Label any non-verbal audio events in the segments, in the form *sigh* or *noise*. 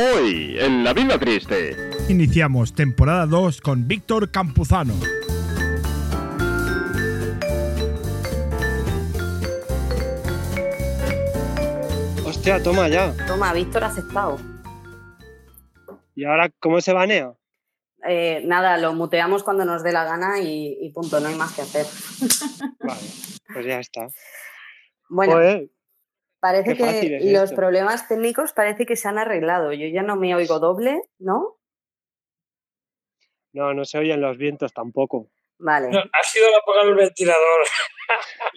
Hoy, en La Vida Triste. Iniciamos temporada 2 con Víctor Campuzano. Hostia, toma ya. Toma, Víctor aceptado. ¿Y ahora cómo se banea? Eh, nada, lo muteamos cuando nos dé la gana y, y punto, no hay más que hacer. Vale, pues ya está. Bueno, parece que es los esto. problemas técnicos parece que se han arreglado. Yo ya no me oigo doble, ¿no? no, no se oyen los vientos tampoco. Vale, No, ha sido el apagar el ventilador.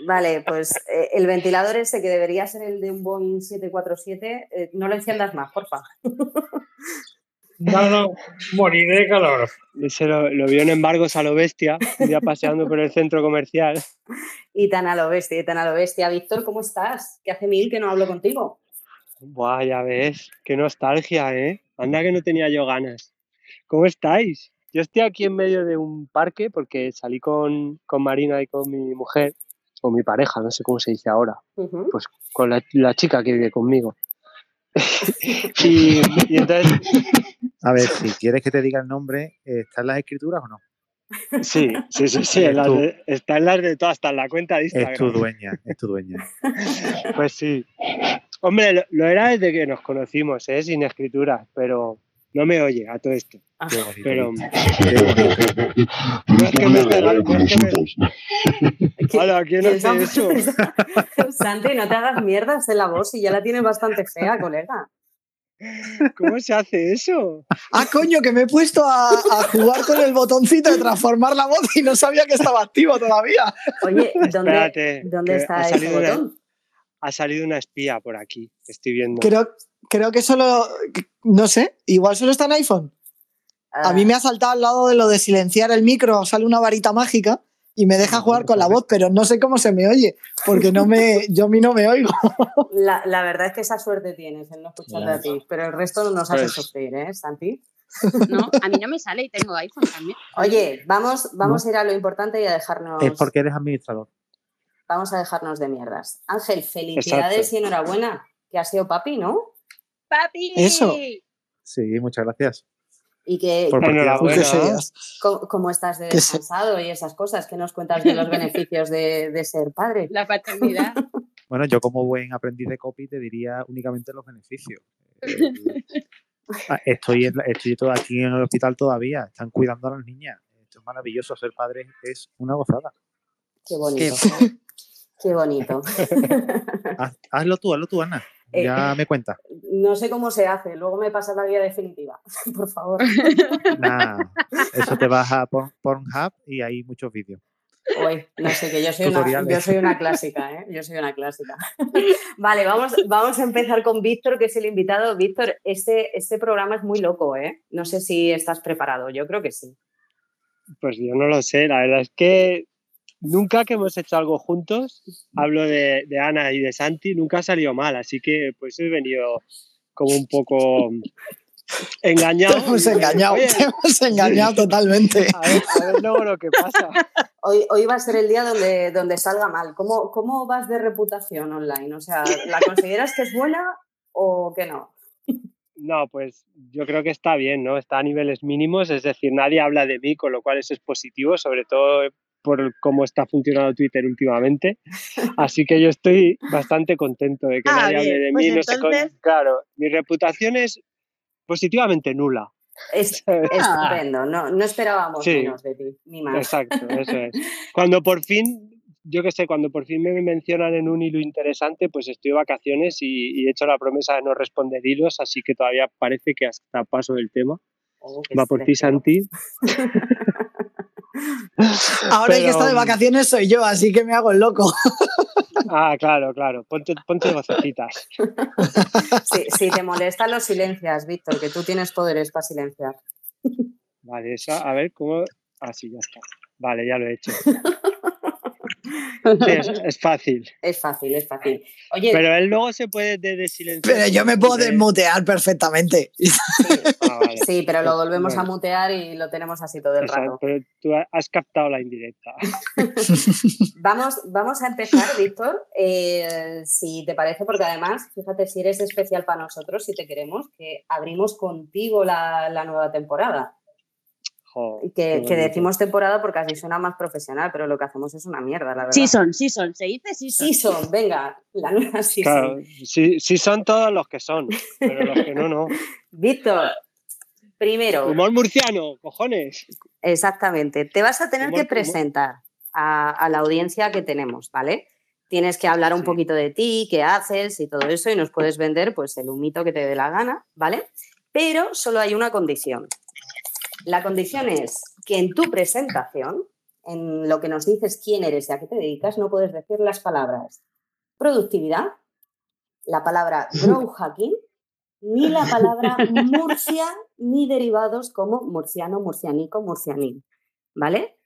vale, *laughs* pues eh, el ventilador ese que debería ser el de un Boeing 747, eh, no lo enciendas más, porfa. No, no, moriré de calor. Ese lo, lo vio en embargos a lo bestia, un día paseando por el centro comercial. Y tan a lo bestia, y tan a lo bestia. Víctor, ¿cómo estás? Que hace mil que no hablo contigo. Buah, ya ves, qué nostalgia, ¿eh? Anda que no tenía yo ganas. ¿Cómo estáis? Yo estoy aquí en medio de un parque porque salí con, con Marina y con mi mujer, o mi pareja, no sé cómo se dice ahora, pues con la, la chica que vive conmigo. *laughs* y, y entonces, A ver, si quieres que te diga el nombre, ¿está en las escrituras o no? sí, sí, sí, sí, en las de- está en las de todas, hasta en la cuenta de Instagram. Es tu dueña, es tu dueña. Pues sí. Hombre, lo, lo era desde que nos conocimos, ¿eh? sin escritura, pero no me oye a todo esto. Bonito. *laughs* Pero no es que me regale, no es que me- ¿Qué- Hola, ¿quién hace eso? *laughs* Santi, no te hagas mierdas en la voz y ya la tienes bastante fea, colega. ¿Cómo se hace eso? Ah, coño, que me he puesto a, a jugar con el botoncito de transformar la voz y no sabía que estaba activo todavía. Oye, ¿dónde, Espérate, ¿dónde está ese una- botón? Ha salido una espía por aquí, estoy viendo. Creo, creo que solo, no sé, igual solo está en iPhone. A mí me ha saltado al lado de lo de silenciar el micro, sale una varita mágica y me deja jugar con la voz, pero no sé cómo se me oye, porque no me, *laughs* yo a mí no me oigo. La, la verdad es que esa suerte tienes en no escucharte a ti, pero el resto no nos hace Pues- sufrir, ¿eh, Santi? No, a mí no me sale y tengo iPhone también. *laughs* Oye, vamos, vamos a ir a lo importante y a dejarnos, Es porque eres administrador. vamos a dejarnos de mierdas. Ángel, felicidades Exacto. y enhorabuena, que has sido papi, ¿no? ¡Papi! Eso. Sí, muchas gracias. Y que, Por. ¿cómo, cómo estás de descansado y esas cosas? ¿Qué nos cuentas de los *laughs* beneficios de, de ser padre? La paternidad. *laughs* Bueno, yo como buen aprendiz de copy te diría únicamente los beneficios. *laughs* Eh, ah, estoy, en la- estoy todo aquí en el hospital todavía, están cuidando a las niñas. Esto es maravilloso, ser padre es una gozada. Qué bonito. Qué bonito. Haz- hazlo tú, hazlo tú, Ana. Eh, Ya me cuentas. *laughs* No sé cómo se hace, luego me pasa la guía definitiva, *laughs* por favor. Nah, eso te vas a *laughs* Porn- Pornhub y hay muchos vídeos. Uy, no sé, que yo soy, una, yo soy una clásica, ¿eh? Yo soy una clásica. Vale, vamos, vamos a empezar con Víctor, que es el invitado. Víctor, este, este programa es muy loco, ¿eh? No sé si estás preparado, yo creo que sí. Pues yo no lo sé, la verdad es que nunca que hemos hecho algo juntos, hablo de, de Ana y de Santi, nunca ha salido mal, así que pues he venido como un poco engañado. Te hemos engañado, Oye, te hemos engañado totalmente. a ver, a ver luego lo que pasa. Hoy, hoy va a ser el día donde, donde salga mal. ¿Cómo, ¿Cómo vas de reputación online? O sea, ¿la consideras que es buena o que no? No, pues yo creo que está bien, ¿no? Está a niveles mínimos, es decir, nadie habla de mí, con lo cual eso es positivo, sobre todo por cómo está funcionando Twitter últimamente. *laughs* Así que yo estoy bastante contento de que Ah, nadie hable de pues mí. No sé entonces- claro, mi reputación es positivamente nula. Es *laughs* estupendo, no, no esperábamos Sí. menos de ti, ni más. Exacto, eso es. *laughs* Cuando por fin, yo qué sé, cuando por fin me mencionan en un hilo interesante, pues estoy de vacaciones y, y he hecho la promesa de no responder hilos, así que todavía parece que hasta paso del tema. Oh, Va por ti, Santi. Ahora el que Pero- está de vacaciones soy yo, así que me hago el loco. Ah, claro, claro. Ponte, ponte vocecitas. Si, si te molesta, lo silencias, Víctor, que tú tienes poderes para silenciar. Vale, eso, a ver cómo. Ah, sí, ya está. Vale, ya lo he hecho. *laughs* Sí, es, *laughs* es fácil. Es fácil, es fácil. Oye, Pero él luego se puede de- desilenciar. Pero yo me puedo de- desmutear perfectamente. *laughs* Ah, vale. sí, pero lo volvemos a mutear y lo tenemos así todo el Exacto, rato. pero tú has captado la indirecta. *laughs* Vamos, vamos a empezar, Víctor, eh, si te parece, porque además, fíjate, si eres especial para nosotros, si te queremos, que abrimos contigo la, la nueva temporada. Que, decimos temporada porque así suena más profesional, pero lo que hacemos es una mierda, la verdad. Season, season, se dice season. Season, venga, la nueva season. Claro, sí, sí son todos los que son, pero los que no, no. *laughs* Víctor, primero, Humor murciano, cojones. exactamente, te vas a tener Humor, que presentar a, a la audiencia que tenemos, ¿vale? Tienes que hablar un Sí. poquito de ti, qué haces y todo eso, y nos puedes vender pues el humito que te dé la gana, ¿vale? Pero solo hay una condición. La condición es que en tu presentación, en lo que nos dices quién eres y a qué te dedicas, no puedes decir las palabras productividad, la palabra *laughs* grow hacking, ni la palabra Murcia, ni derivados como murciano, murcianico, murcianín. ¿Vale?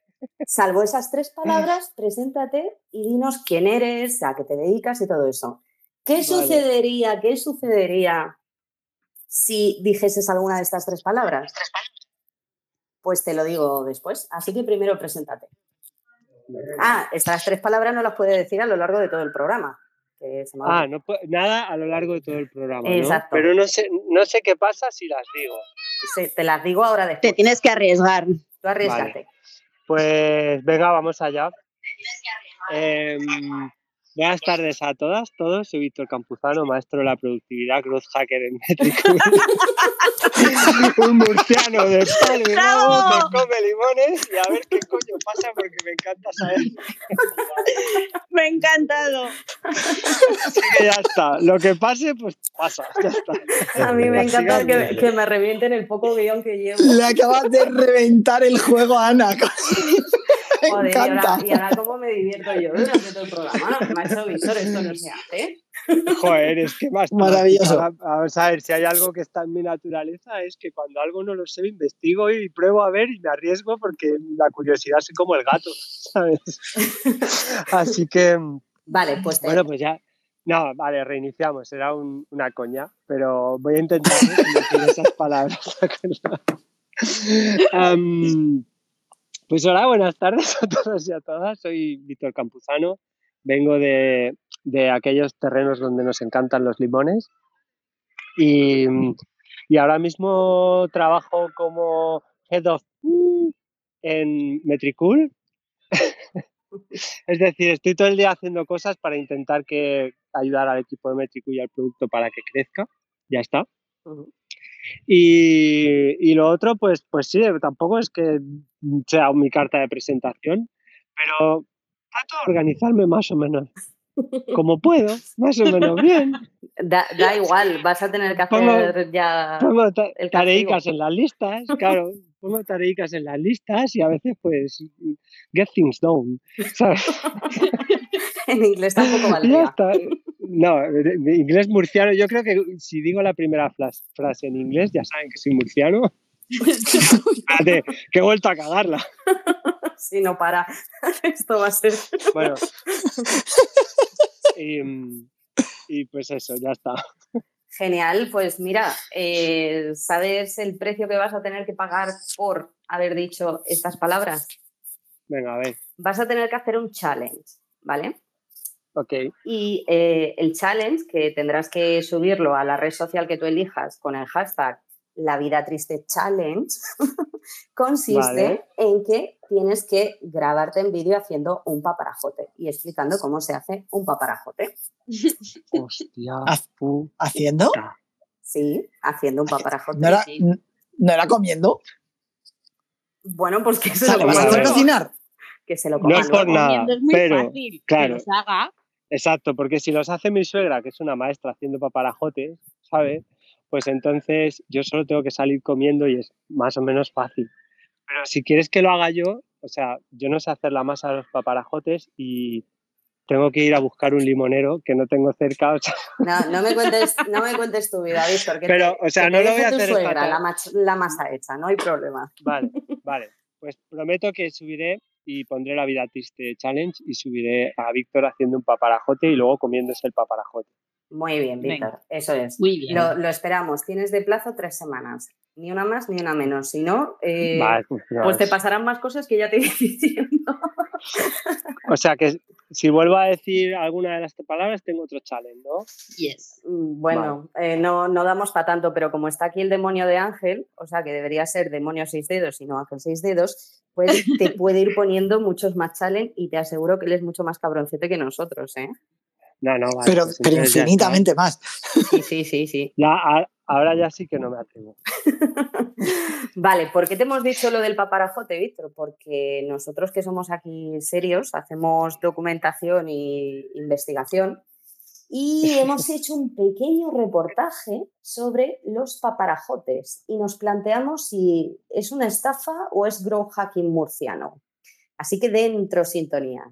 Salvo esas tres palabras, preséntate y dinos quién eres, a qué te dedicas y todo eso. ¿Qué Vale. sucedería? ¿Qué sucedería si dijeses alguna de estas tres palabras? Pues te lo digo después. Así que primero preséntate. Ah, estas tres palabras no las puede decir a lo largo de todo el programa. que se me ha Ah, no nada a lo largo de todo el programa. ¿no? Exacto. Pero no sé, no sé qué pasa si las digo. Sí, te las digo ahora después. Te tienes que arriesgar. Tú arriesgate. Pues venga, vamos allá. Em, buenas tardes a todas, todos. Soy Víctor Campuzano, maestro de la productividad, growth hacker en Metricool. *laughs* Un murciano de palo y come limones y a ver qué coño pasa porque me encanta saber. Me ha encantado. Así que ya está. Lo que pase, pues pasa. Ya está. A mí me encanta que, que me revienten el poco guion que llevo. Le acabas de reventar el juego a Ana. *laughs* Me Joder, y ahora, encanta. y ahora cómo me divierto yo durante todo el programa. No, macho Víctor, esto no se hace. Joder, es que más. Maravilloso. Vamos a ver, si hay algo que está en mi naturaleza es que cuando algo no lo sé, investigo y pruebo a ver y me arriesgo porque la curiosidad es como el gato, *laughs* ¿sabes? Así que, Vale, pues bueno, pues ya. No, vale, reiniciamos, era un- una coña, pero voy a intentar ¿eh? *laughs* decir esas palabras. *laughs* Am, pues hola, buenas tardes a *laughs* todos y a todas. Soy Víctor Campuzano. Vengo de, de aquellos terrenos donde nos encantan los limones. Y, y ahora mismo trabajo como Head of mm, en Metricool. *laughs* es decir, estoy todo el día haciendo cosas para intentar que ayudar al equipo de Metricool y al producto para que crezca. Ya está. Y, y lo otro, pues, pues sí, tampoco es que sea mi carta de presentación, pero trato de organizarme más o menos como puedo, más o menos bien. da, da igual, vas a tener que Pongo- hacer ya. Pongo ta- el tareicas en las listas, claro, pongo tareicas en las listas y a veces pues get things done, ¿sabes? *laughs* En inglés tampoco Y ya está. No, de- de inglés murciano, yo creo que si digo la primera frase en inglés ya saben que soy murciano. *laughs* Espérate, que he vuelto a cagarla. *laughs* Si no para, *laughs* esto va a ser. Bueno. Y, mm, y pues eso, ya está. Genial, pues mira, eh, ¿sabes el precio que vas a tener que pagar por haber dicho estas palabras? Venga, a ver. Vas a tener que hacer un challenge, ¿vale? Y eh, el challenge, que tendrás que subirlo a la red social que tú elijas con el hashtag La Vida Triste Challenge, *laughs* consiste Vale. en que tienes que grabarte en vídeo haciendo un paparajote y explicando cómo se hace un paparajote. hostia. ¿Haciendo? Sí, haciendo un paparajote. ¿No era, sí. ¿No era comiendo? Bueno, pues que se sea, lo ¿le vas a Vale. cocinar? Que se lo No coma es por nada, Comiendo es muy pero, fácil. claro. Que los haga. Exacto, porque si los hace mi suegra, que es una maestra haciendo paparajotes, ¿sabes? Pues entonces yo solo tengo que salir comiendo y es más o menos fácil. Pero si quieres que lo haga yo, o sea, yo no sé hacer la masa de los paparajotes y tengo que ir a buscar un limonero que no tengo cerca. o sea, *laughs* No, no me cuentes, no me cuentes tu vida, Víctor. Que Pero, te- o sea, que no lo voy a hacer suegra la, la masa hecha, no hay problema. Vale, *laughs* vale. Pues prometo que subiré y pondré la vida triste challenge y subiré a Víctor haciendo un paparajote y luego comiéndose el paparajote. Muy bien. Víctor, eso es. Muy bien. Lo, lo esperamos. Tienes de plazo tres semanas. Ni una más ni una menos. Si no, eh, Vale, pues, pues te pasarán más cosas que ya te *laughs* iré diciendo. O sea que si vuelvo a decir alguna de las palabras tengo otro challenge, ¿no? Yes. Mm, Bueno, eh, no, no damos para tanto, pero como está aquí el demonio de Ángel, o sea que debería ser demonio seis dedos y no Ángel seis dedos, pues te *laughs* puede ir poniendo muchos más challenge y te aseguro que él es mucho más cabroncete que nosotros, ¿eh? No, no, vale. pero, pues pero infinitamente más. Sí, sí, sí, sí. *laughs* Ya, a- ahora ya sí que no me atrevo. *laughs* Vale, ¿por qué te hemos dicho lo del paparajote, Víctor? Porque nosotros que somos aquí serios, hacemos documentación e investigación y *laughs* hemos hecho un pequeño reportaje sobre los paparajotes y nos planteamos si es una estafa o es grow hacking murciano. Así que dentro sintonía.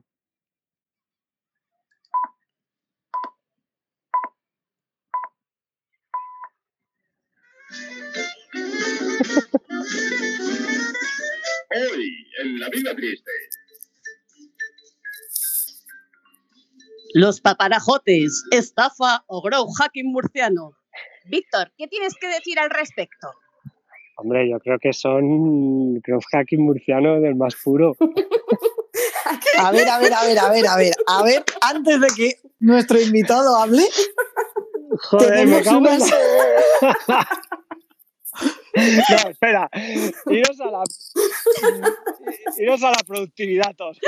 Hoy, en La Vida Triste. Los paparajotes, estafa o grow hacking murciano. Víctor, ¿qué tienes que decir al respecto? Hombre, yo creo que son growth hacking murciano del más puro. A ver, a ver, a ver, a ver, a ver, a ver, antes de que nuestro invitado hable, Joder, tenemos unas... No, espera. Iros a la. *laughs* Iros a la productividad todos.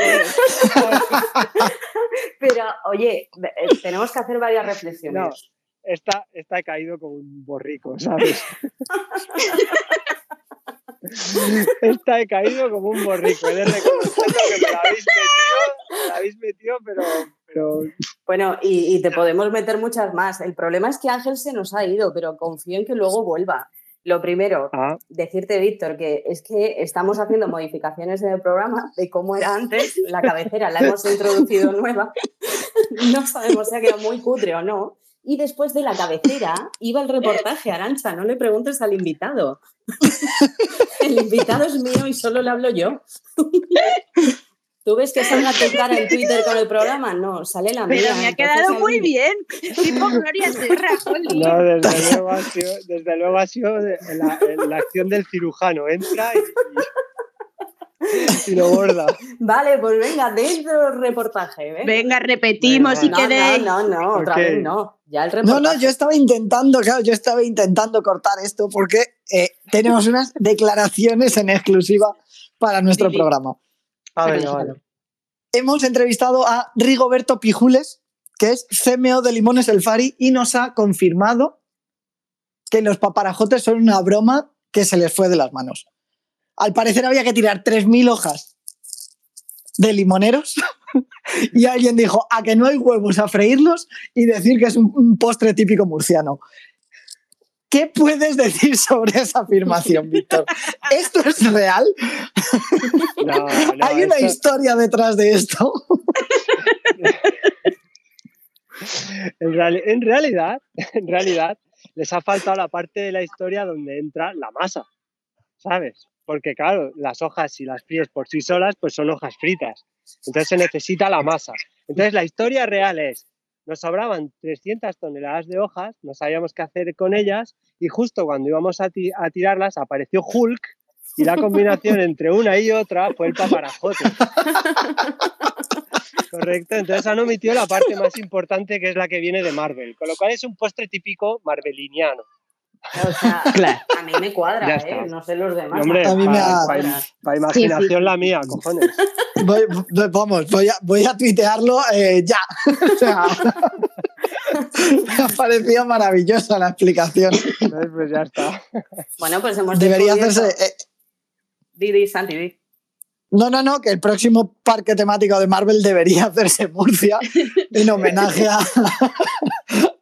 Pero, oye, eh, tenemos que hacer varias reflexiones. No, esta, esta he caído como un borrico, ¿sabes? *laughs* Esta he caído como un borrico. He de que me la habéis metido, me la habéis metido, pero, pero Bueno, y, y te podemos meter muchas más. El problema es que Ángel se nos ha ido, pero confío en que luego vuelva. Lo primero, ah, decirte, Víctor, que es que estamos haciendo modificaciones en el programa de cómo era antes. La cabecera la hemos introducido nueva. *laughs* No sabemos si ha quedado muy cutre o no. Y después de la cabecera iba el reportaje, Arancha. No le preguntes al invitado. *laughs* El invitado es mío y solo le hablo yo. *laughs* ¿Tú ves que salga tu cara en *laughs* Twitter con el programa? No, sale la mía. Pero me ha quedado ahí- muy bien. Tipo Gloria Serra, no, desde luego ha sido, desde luego ha sido la, la acción del cirujano. Entra y, y lo borda. Vale, pues venga, dentro del reportaje. ¿ves? Venga, repetimos si Venga, no, queréis. no, no, no, ¿Por otra vez no. Ya el No, reportaje. no, yo estaba intentando, claro, yo estaba intentando cortar esto porque eh, tenemos unas declaraciones en exclusiva para nuestro programa. Ah, venga, vale. Hemos entrevistado a Rigoberto Pijules, que es CMO de Limones El Fari, y nos ha confirmado que los paparajotes son una broma que se les fue de las manos. Al parecer había que tirar 3.000 hojas de limoneros *laughs* y alguien dijo a que no hay huevos a freírlos y decir que es un postre típico murciano. ¿Qué puedes decir sobre esa afirmación, *laughs* Víctor? ¿Esto es real? No, no, ¿Hay una esto- historia detrás de esto? *laughs* en realidad, en realidad, les ha faltado la parte de la historia donde entra la masa, ¿sabes? Porque claro, las hojas, si las fríes por sí solas, pues son hojas fritas. Entonces se necesita la masa. Entonces la historia real es, nos sobraban 300 toneladas de hojas, no sabíamos qué hacer con ellas y justo cuando íbamos a, ti- a tirarlas apareció Hulk y la combinación *laughs* entre una y otra fue el paparajote. *laughs* Correcto, entonces han omitido la parte más importante que es la que viene de Marvel, con lo cual es un postre típico marveliniano. O sea, *laughs* Claro. a mí me cuadra, ¿eh? No sé los demás. Hombre, A mí me ha- para imaginación la mía, cojones. *laughs* Voy- vamos, voy a, voy a tuitearlo eh, ya. *laughs* O sea, me ha parecido maravillosa la explicación. Pues ya está. Bueno, pues hemos Debería hacerse. eh, Di, di, Santi, di. no, no, no, que el próximo parque temático de Marvel debería hacerse Murcia en homenaje a,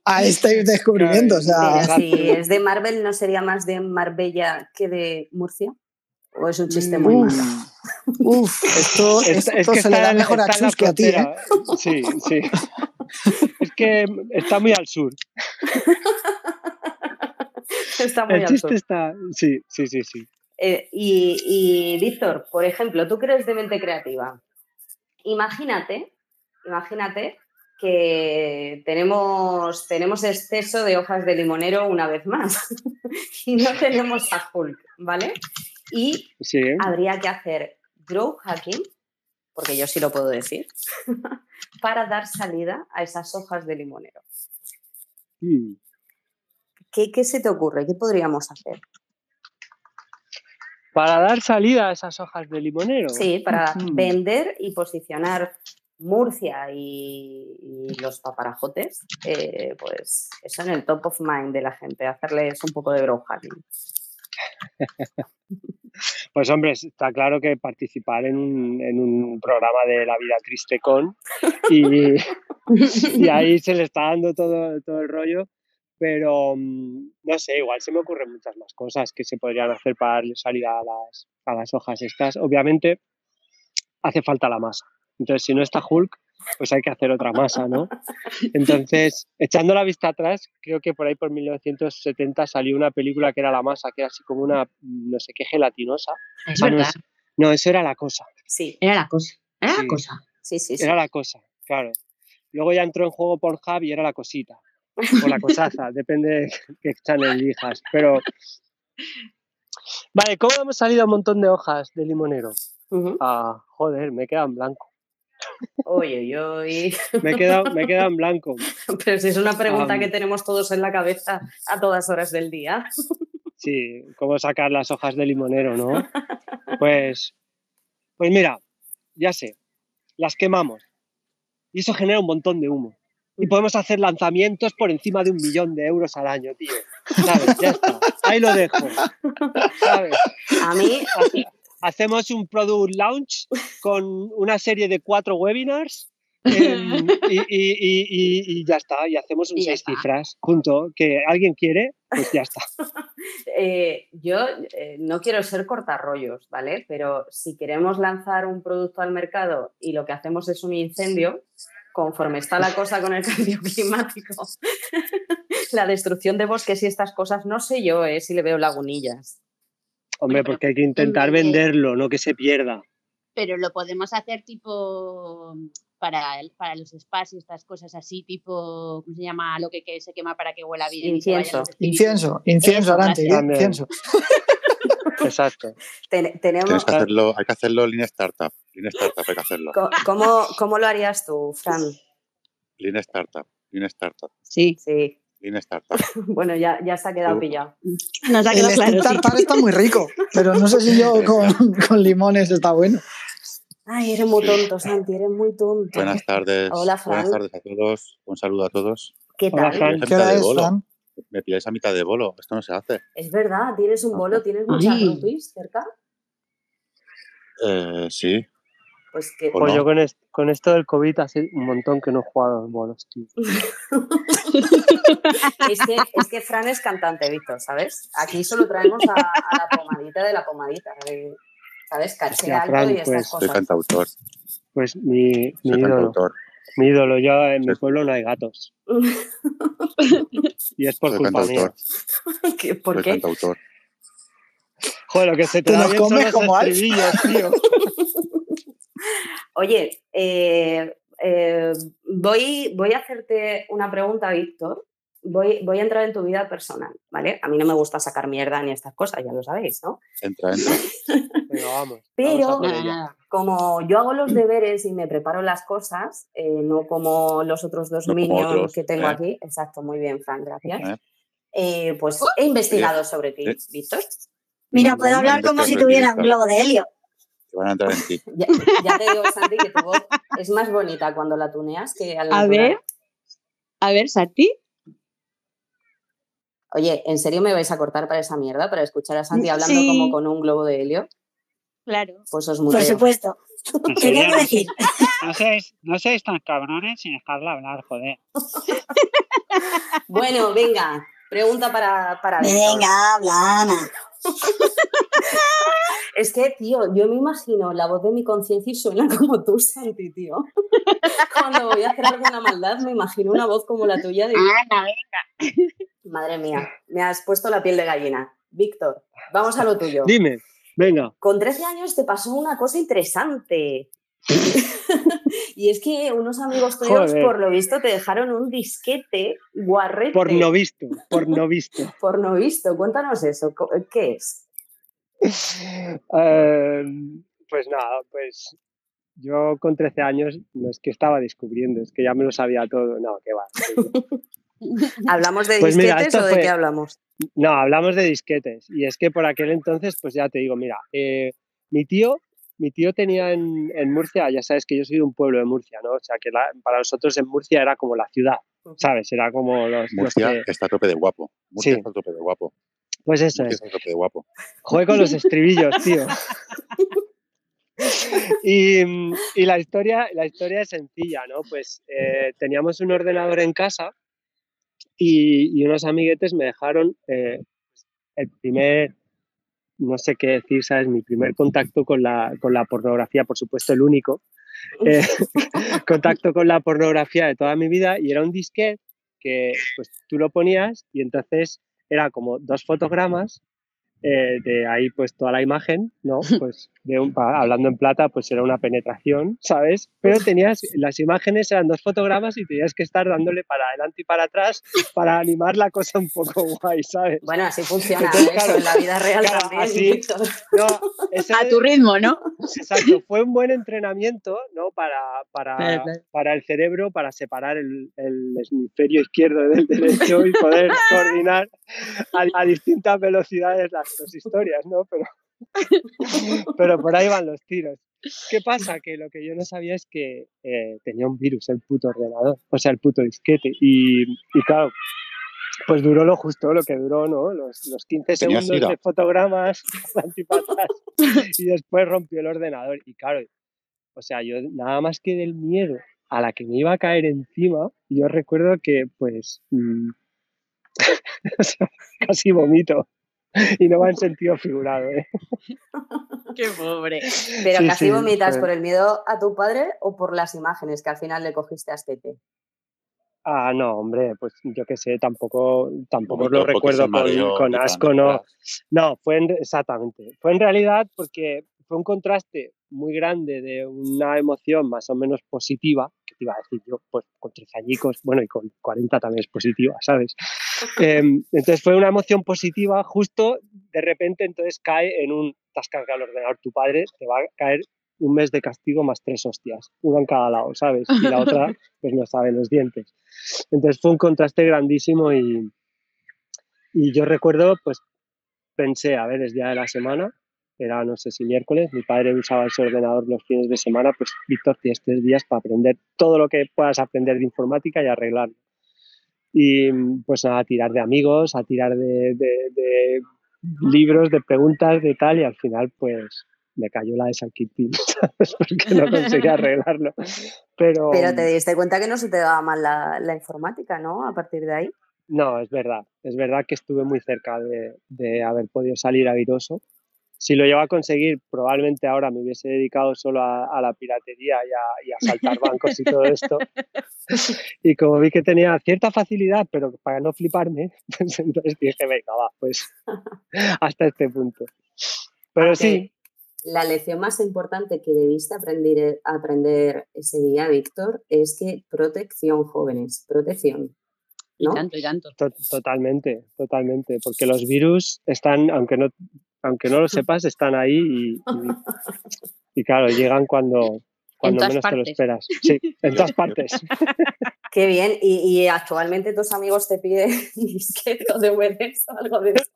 a este descubrimiento. O sea, Pero si *laughs* es de Marvel, ¿no sería más de Marbella que de Murcia? ¿O es un chiste muy Uf. malo? uf, esto, *laughs* Es- esto es que se le está da mejor a Chus que a ti. ¿eh? frontera. Sí, sí. Es que está muy al sur. *laughs* Está muy El al chiste sur. está. Sí, sí, sí, sí. Eh, y, y, Víctor, por ejemplo, tú que eres de mente creativa, imagínate, imagínate que tenemos, tenemos exceso de hojas de limonero una vez más *laughs* y no tenemos a Hulk, ¿vale? Y Sí. habría que hacer grow hacking, porque yo sí lo puedo decir, *laughs* para dar salida a esas hojas de limonero. Mm. ¿Qué, qué se te ocurre? ¿Qué podríamos hacer? Para dar salida a esas hojas de limonero. Sí, para Mm. vender y posicionar Murcia y, los paparajotes, eh, pues eso en el top of mind de la gente, hacerles un poco de grow hacking. Pues hombre, está claro que participar en un, en un programa de La Vida Triste con y, y ahí se le está dando todo, todo el rollo, pero mm, no sé, igual se me ocurren muchas más cosas que se podrían hacer para darle salida a las, a las hojas estas. Obviamente hace falta la masa, entonces si no está Hulk, pues hay que hacer otra masa, ¿no? Entonces, echando la vista atrás, creo que por ahí por 1970 salió una película que era La Masa, que era así como una, no sé qué, gelatinosa. Es Ah, no, verdad. no, eso era la cosa. Sí, Era la cosa. Era Sí. la cosa. sí, sí. sí. Era la cosa, claro. Luego ya entró en juego Pornhub y era la cosita. O la cosaza, *laughs* depende de qué channel elijas. Pero. Vale, ¿cómo hemos salido a un montón de hojas de limonero? Ah, joder, me queda en blanco. Oye, oye. Me he quedado, me he quedado en blanco. *laughs* Pero si es una pregunta que tenemos todos en la cabeza a todas horas del día. Sí, cómo sacar las hojas de limonero, ¿no? Pues, pues mira, ya sé, las quemamos. Y eso genera un montón de humo. Y podemos hacer lanzamientos por encima de un millón de euros al año, tío. ¿Sabes? Ya está. Ahí lo dejo. ¿Sabes? A mí, Hacemos un product launch *laughs* con una serie de cuatro webinars *laughs* em, y, y- y- y- y ya está. Y hacemos un seis está. cifras junto. Que alguien quiere, pues ya está. *laughs* eh, yo eh, no quiero ser cortarrollos, ¿vale? Pero si queremos lanzar un producto al mercado y lo que hacemos es un incendio, conforme está la cosa con el cambio climático, la destrucción de bosques y estas cosas, no sé yo eh, si le veo lagunillas. Hombre, porque hay que intentar vez venderlo, no que se pierda. Pero lo podemos hacer tipo para, el- para los spas y estas cosas así, tipo, ¿cómo se llama? Lo que, que se quema para que huela bien. y Incienso. los espíritus. Incienso, incienso. También. incienso. *laughs* Exacto. Ten- tenemos, Tienes que hacerlo, hay que hacerlo Lean Startup. Lean Startup hay que hacerlo. ¿cómo, ¿Cómo lo harías tú, Fran? Lean Startup. Lean Startup. Sí, Sí, Lean Startup. *laughs* bueno, ya, ya se ha quedado pillado. nos ha El quedado claro. sí. tartar está muy rico, pero no sé si yo *laughs* con, con limones está bueno. Ay, eres muy Sí. tonto, Santi, eres muy tonto. Buenas tardes. Hola, Fran. Buenas tardes a todos. Un saludo a todos. ¿Qué Hola, tal? Fran. Me ¿Qué hora pilláis a mitad de es, bolo. Fran? Me pilláis a mitad de bolo. Esto no se hace. Es verdad, tienes un bolo, tienes muchas rupis cerca. Eh, sí. Pues que ¿O Pues no? yo con, es- con esto del COVID hace un montón que no he jugado a los bolos, tío. *laughs* es, que, es que Fran es cantante, Víctor, ¿sabes? Aquí solo traemos a, a la pomadita de la pomadita. ¿Sabes? Caché Hostia, Fran, y estas pues, Soy cosas. cantautor. Pues mi, mi Soy ídolo. cantautor. Mi ídolo. Yo en mi pueblo no hay gatos. *laughs* Y es por Soy culpa mía. ¿Qué- ¿Por Soy qué? cantautor. Joder, lo que se te, Te da bien son los como estribillos, tío. *laughs* Oye, eh, eh, voy, voy a hacerte una pregunta, Víctor. Voy, voy a entrar en tu vida personal, ¿vale? A mí no me gusta sacar mierda ni estas cosas, ya lo sabéis, ¿no? Entra, entra. *laughs* Vamos. Pero- vamos nada. Como yo hago los deberes y me preparo las cosas, eh, no como los otros dos No como minions otros, que tengo ¿eh? aquí. Exacto, muy bien, Fran, gracias. ¿eh? Eh, pues he investigado sobre ti, eh. Víctor. Mira, puedo hablar como si tranquilita. tuviera un globo de helio. Que van a entrar en ti. *laughs* Ya, ya te digo, Santi, que tu voz es más bonita cuando la tuneas que al A ver. A ver, Santi. Oye, ¿en serio me vais a cortar para esa mierda? Para escuchar a Santi hablando Sí. como con un globo de helio. Claro. Pues os Por muteo. supuesto. En ¿Qué serio, quiero no, decir? no seáis, no seáis tan cabrones sin dejarla hablar, joder. Bueno, venga, pregunta para, para. Venga, habla, Ana. Es que, tío, yo me imagino la voz de mi conciencia y suena *laughs* como tú, Santi, tío. *laughs* Cuando voy a hacer alguna maldad, me imagino una voz como la tuya de... Ana, venga. Madre mía, me has puesto la piel de gallina. Víctor, vamos a lo tuyo. Dime. Venga. Con 13 años te pasó una cosa interesante. y es que unos amigos tuyos, Joder. por lo visto, te dejaron un disquete guarrete. Por no visto, por no visto. *laughs* Por no visto. Cuéntanos eso. ¿Qué es? *laughs* Eh, pues nada, pues yo con 13 años no es que estaba descubriendo, es que ya me lo sabía todo. No, que va. ¿Hablamos de Pues disquetes o de fue- qué hablamos? No, hablamos de disquetes. Y es que por aquel entonces, pues ya te digo, mira, eh, mi tío, mi tío tenía en, en Murcia, ya sabes que yo soy de un pueblo de Murcia, ¿no? O sea, que la- para nosotros en Murcia era como la ciudad, ¿sabes? Era como los, los Murcia que- está a tope de guapo. Murcia Sí. está a tope de guapo. Pues eso es. de guapo. Con los estribillos, tío. *laughs* Y, y la, historia, la historia es sencilla, ¿no? Pues eh, teníamos un ordenador en casa y, y unos amiguetes me dejaron eh, el primer, no sé qué decir, ¿sabes? Mi primer contacto con la, con la pornografía, por supuesto el único, eh, *laughs* contacto con la pornografía de toda mi vida y era un disquete que pues tú lo ponías y entonces era como dos fotogramas eh, de ahí pues toda la imagen, ¿no? *laughs* Pues de un, hablando en plata, pues era una penetración, ¿sabes? Pero tenías, las imágenes eran dos fotogramas y tenías que estar dándole para adelante y para atrás para animar la cosa un poco *laughs* guay, ¿sabes? Bueno, así funciona Entonces, eso claro, en la vida real claro, también. así-. No, *laughs* ese- A tu ritmo, ¿no? Exacto, fue un buen entrenamiento ¿no? para, para, para el cerebro, para separar el, el hemisferio izquierdo del derecho y poder coordinar a, a distintas velocidades las dos historias, ¿no? Pero, *laughs* pero por ahí van los tiros. ¿Qué pasa? Que lo que yo no sabía es que eh, tenía un virus el puto ordenador, o sea, el puto disquete. Y, y claro, pues duró lo justo, lo que duró, ¿no? Los, los 15 Tenía segundos de fotogramas *laughs* adelante y después rompió el ordenador. Y claro, o sea, yo nada más que del miedo a la que me iba a caer encima, yo recuerdo que pues mm, *laughs* sea, casi vomito. *laughs* Y no va en sentido figurado, ¿eh? *laughs* Qué pobre. Pero Sí, casi sí, vomitas fue- por el miedo a tu padre o por las imágenes que al final le cogiste a Estete. Ah, no, hombre, pues yo qué sé, tampoco, tampoco lo recuerdo con, con asco, no. No, fue en, exactamente. Fue en realidad porque fue un contraste muy grande de una emoción más o menos positiva, que te iba a decir yo, pues con 13 añicos, bueno, y con 40 también es positiva, ¿sabes? Em, entonces fue una emoción positiva, justo de repente entonces cae en un, te has cargado el ordenador tu padre, te va a caer un mes de castigo más tres hostias, una en cada lado, ¿sabes? Y la otra, *laughs* pues no sabe los dientes. Entonces fue un contraste grandísimo y, y yo recuerdo, pues pensé, a ver, es día de la semana, era no sé si miércoles, mi padre usaba ese ordenador los fines de semana, pues Víctor, tienes tres días para aprender todo lo que puedas aprender de informática y arreglarlo. Y pues nada, a tirar de amigos, a tirar de, de- de libros, de preguntas, de tal, y al final pues me cayó la de San Quintín, *laughs* ¿sabes? Porque no conseguí arreglarlo. Pero, Pero te diste cuenta que no se te daba mal la, la informática, ¿no? A partir de ahí. No, es verdad. Es verdad que estuve muy cerca de, de haber podido salir airoso. Si lo llevo a conseguir, probablemente ahora me hubiese dedicado solo a, a la piratería y a, y a saltar bancos y todo esto. *laughs* Y como vi que tenía cierta facilidad, pero para no fliparme, *laughs* pues entonces dije, venga, va, pues *laughs* hasta este punto. Pero sí, La lección más importante que debiste aprender, aprender ese día, Víctor, es que protección, jóvenes, protección. Y tanto, y tanto. to- totalmente, totalmente. Porque los virus están, aunque no, aunque no lo *laughs* sepas, están ahí y, y- y claro, llegan cuando, cuando menos te lo esperas. Sí, en todas *laughs* partes. Qué bien. Y, y actualmente tus amigos te piden *laughs* disquete o DVDs o algo de eso.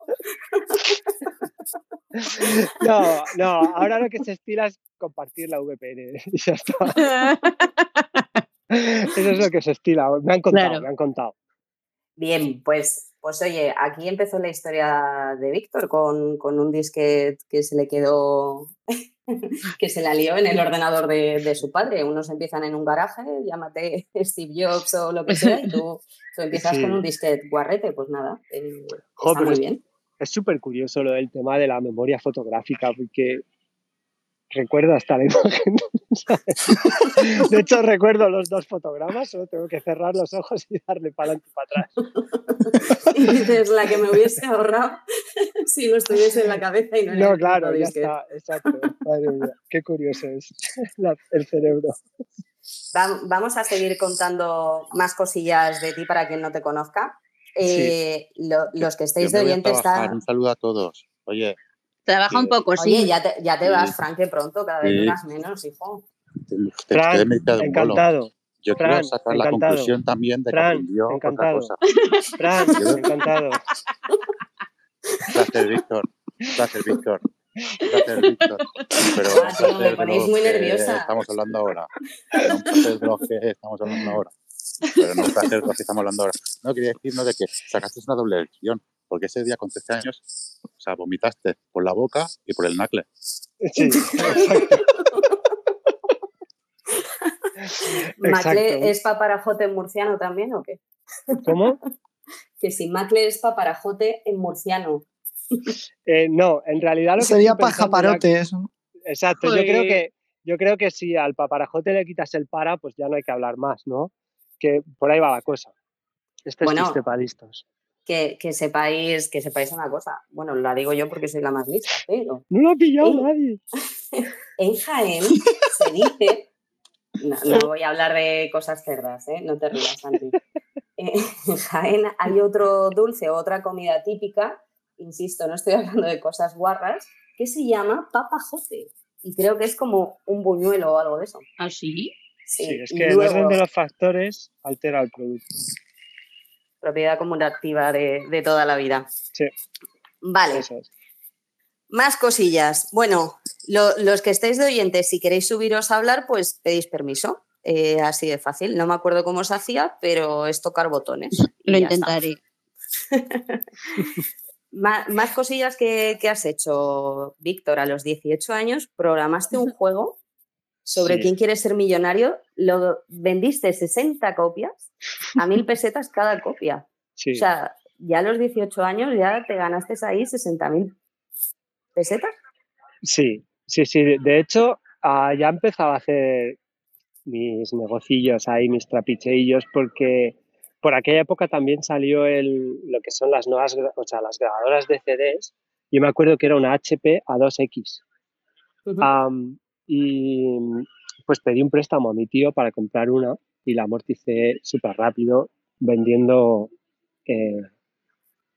No, no, ahora lo que se estila es compartir la VPN y ya está. Eso es lo que se estila. Me han contado, Claro. me han contado. Bien, pues, pues oye, aquí empezó la historia de Víctor con, con un disquete que se le quedó, *laughs* que se la lió en el ordenador de, de su padre. Unos empiezan en un garaje, llámate *laughs* Steve Jobs o lo que sea, y tú, tú empiezas Sí. con un disquete guarrete, pues nada, eh, Jo, está muy bien. Es súper curioso lo del tema de la memoria fotográfica, porque recuerdo hasta la *laughs* imagen. ¿sabes? De hecho, recuerdo los dos fotogramas, solo tengo que cerrar los ojos y darle para adelante y para atrás. *laughs* Y dices, la que me hubiese ahorrado. *laughs* si lo estuviese en la cabeza y no No, claro, ya está, exacto. Madre mía, qué curioso es *laughs* la- el cerebro. Va- Vamos a seguir contando más cosillas de ti para quien no te conozca. Eh, lo- los que estéis de voy a oyentes trabajar. está... Un saludo a todos. Oye, Trabaja un poco, sí. Oye, ya te, ya te Sí. vas, Frank, que pronto, cada vez Sí. duras menos, hijo. te, te, Fran, te he meditado un bolo. encantado. Yo Fran, quiero sacar la encantado. conclusión también de que Fran, aprendió otra encantado. cosa. Fran, encantado. Gracias, Víctor. Gracias, Víctor. Gracias, Víctor. Pero Ah, un tío, me ponéis muy que nerviosa. estamos hablando ahora. Era un placer de los que estamos hablando ahora. Pero no un placer de los que estamos hablando ahora. No, quería decirnos de que sacaste una doble lección. Porque ese día con 13 años, o sea, vomitaste por la boca y por el nacle. Sí, exacto. ¿Macle es paparajote en murciano también o qué? ¿Cómo? *laughs* Que si Macle es paparajote en murciano. Eh, no, en realidad lo que Sería pajaparote eso. ¿no? Exacto, yo creo que yo creo que si al paparajote le quitas el para, pues ya no hay que hablar más, ¿no? Que por ahí va la cosa. Este Bueno. es listos. Que, que sepáis, que sepáis una cosa. Bueno, la digo yo porque soy la más lista, pero No lo ha pillado nadie. *laughs* en Jaén se dice. No, *laughs* no voy a hablar de cosas cerdas, ¿eh? No te rías, Santi. *laughs* Eh, *laughs* En Jaén hay otro dulce o otra comida típica, insisto, no estoy hablando de cosas guarras, que se llama papajote. Y creo que es como un buñuelo o algo de eso. ¿Ah, sí? Sí, es que el orden de los factores altera el producto. propiedad acumulativa de, de toda la vida. Sí, Vale, eso es. más cosillas. Bueno, lo- los que estéis de oyentes, si queréis subiros a hablar, pues pedís permiso. Eh, así de fácil. No me acuerdo cómo se hacía, pero es tocar botones. *laughs* Lo intentaré. *laughs* Más, cosillas que, que has hecho, Víctor, a los 18 años, programaste un juego sobre Sí. quién quiere ser millonario, lo vendiste 60 copias a mil *laughs* pesetas cada copia. Sí. O sea, ya a los 18 años ya te ganaste ahí 60 mil pesetas. Sí, sí, sí. De hecho, ah, ya empezaba a hacer mis negocillos ahí, mis trapicheillos, porque por aquella época también salió el, lo que son las nuevas, o sea, las grabadoras de CDs. Yo me acuerdo que era una HP A2X. Am, y pues pedí un préstamo a mi tío para comprar una y la amorticé súper rápido vendiendo. eh,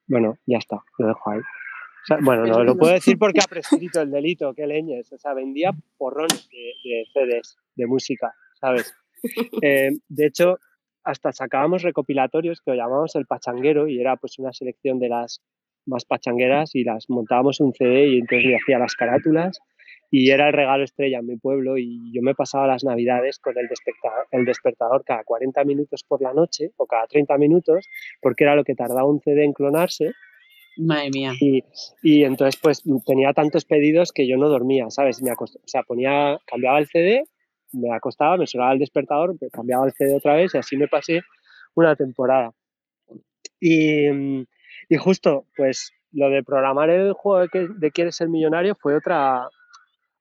bueno, ya está, lo dejo ahí. O sea, bueno, no lo puedo decir porque ha *laughs* prescrito el delito, qué leñes. O sea, vendía porrones de, de CDs, de música, ¿sabes? *laughs* Eh, de hecho, hasta sacábamos recopilatorios que lo llamábamos el pachanguero y era pues una selección de las más pachangueras y las montábamos en un CD y entonces le hacía las carátulas y era el regalo estrella en mi pueblo y yo me pasaba las navidades con el despertador, el despertador cada 40 minutos por la noche o cada 30 minutos porque era lo que tardaba un CD en clonarse Madre mía. y, y entonces pues tenía tantos pedidos que yo no dormía, ¿sabes? Me acost- o sea, ponía, cambiaba el CD, me acostaba, me sonaba el despertador, cambiaba el CD otra vez y así me pasé una temporada. Y, y justo, pues lo de programar el juego de, que- de Quieres ser millonario fue otra,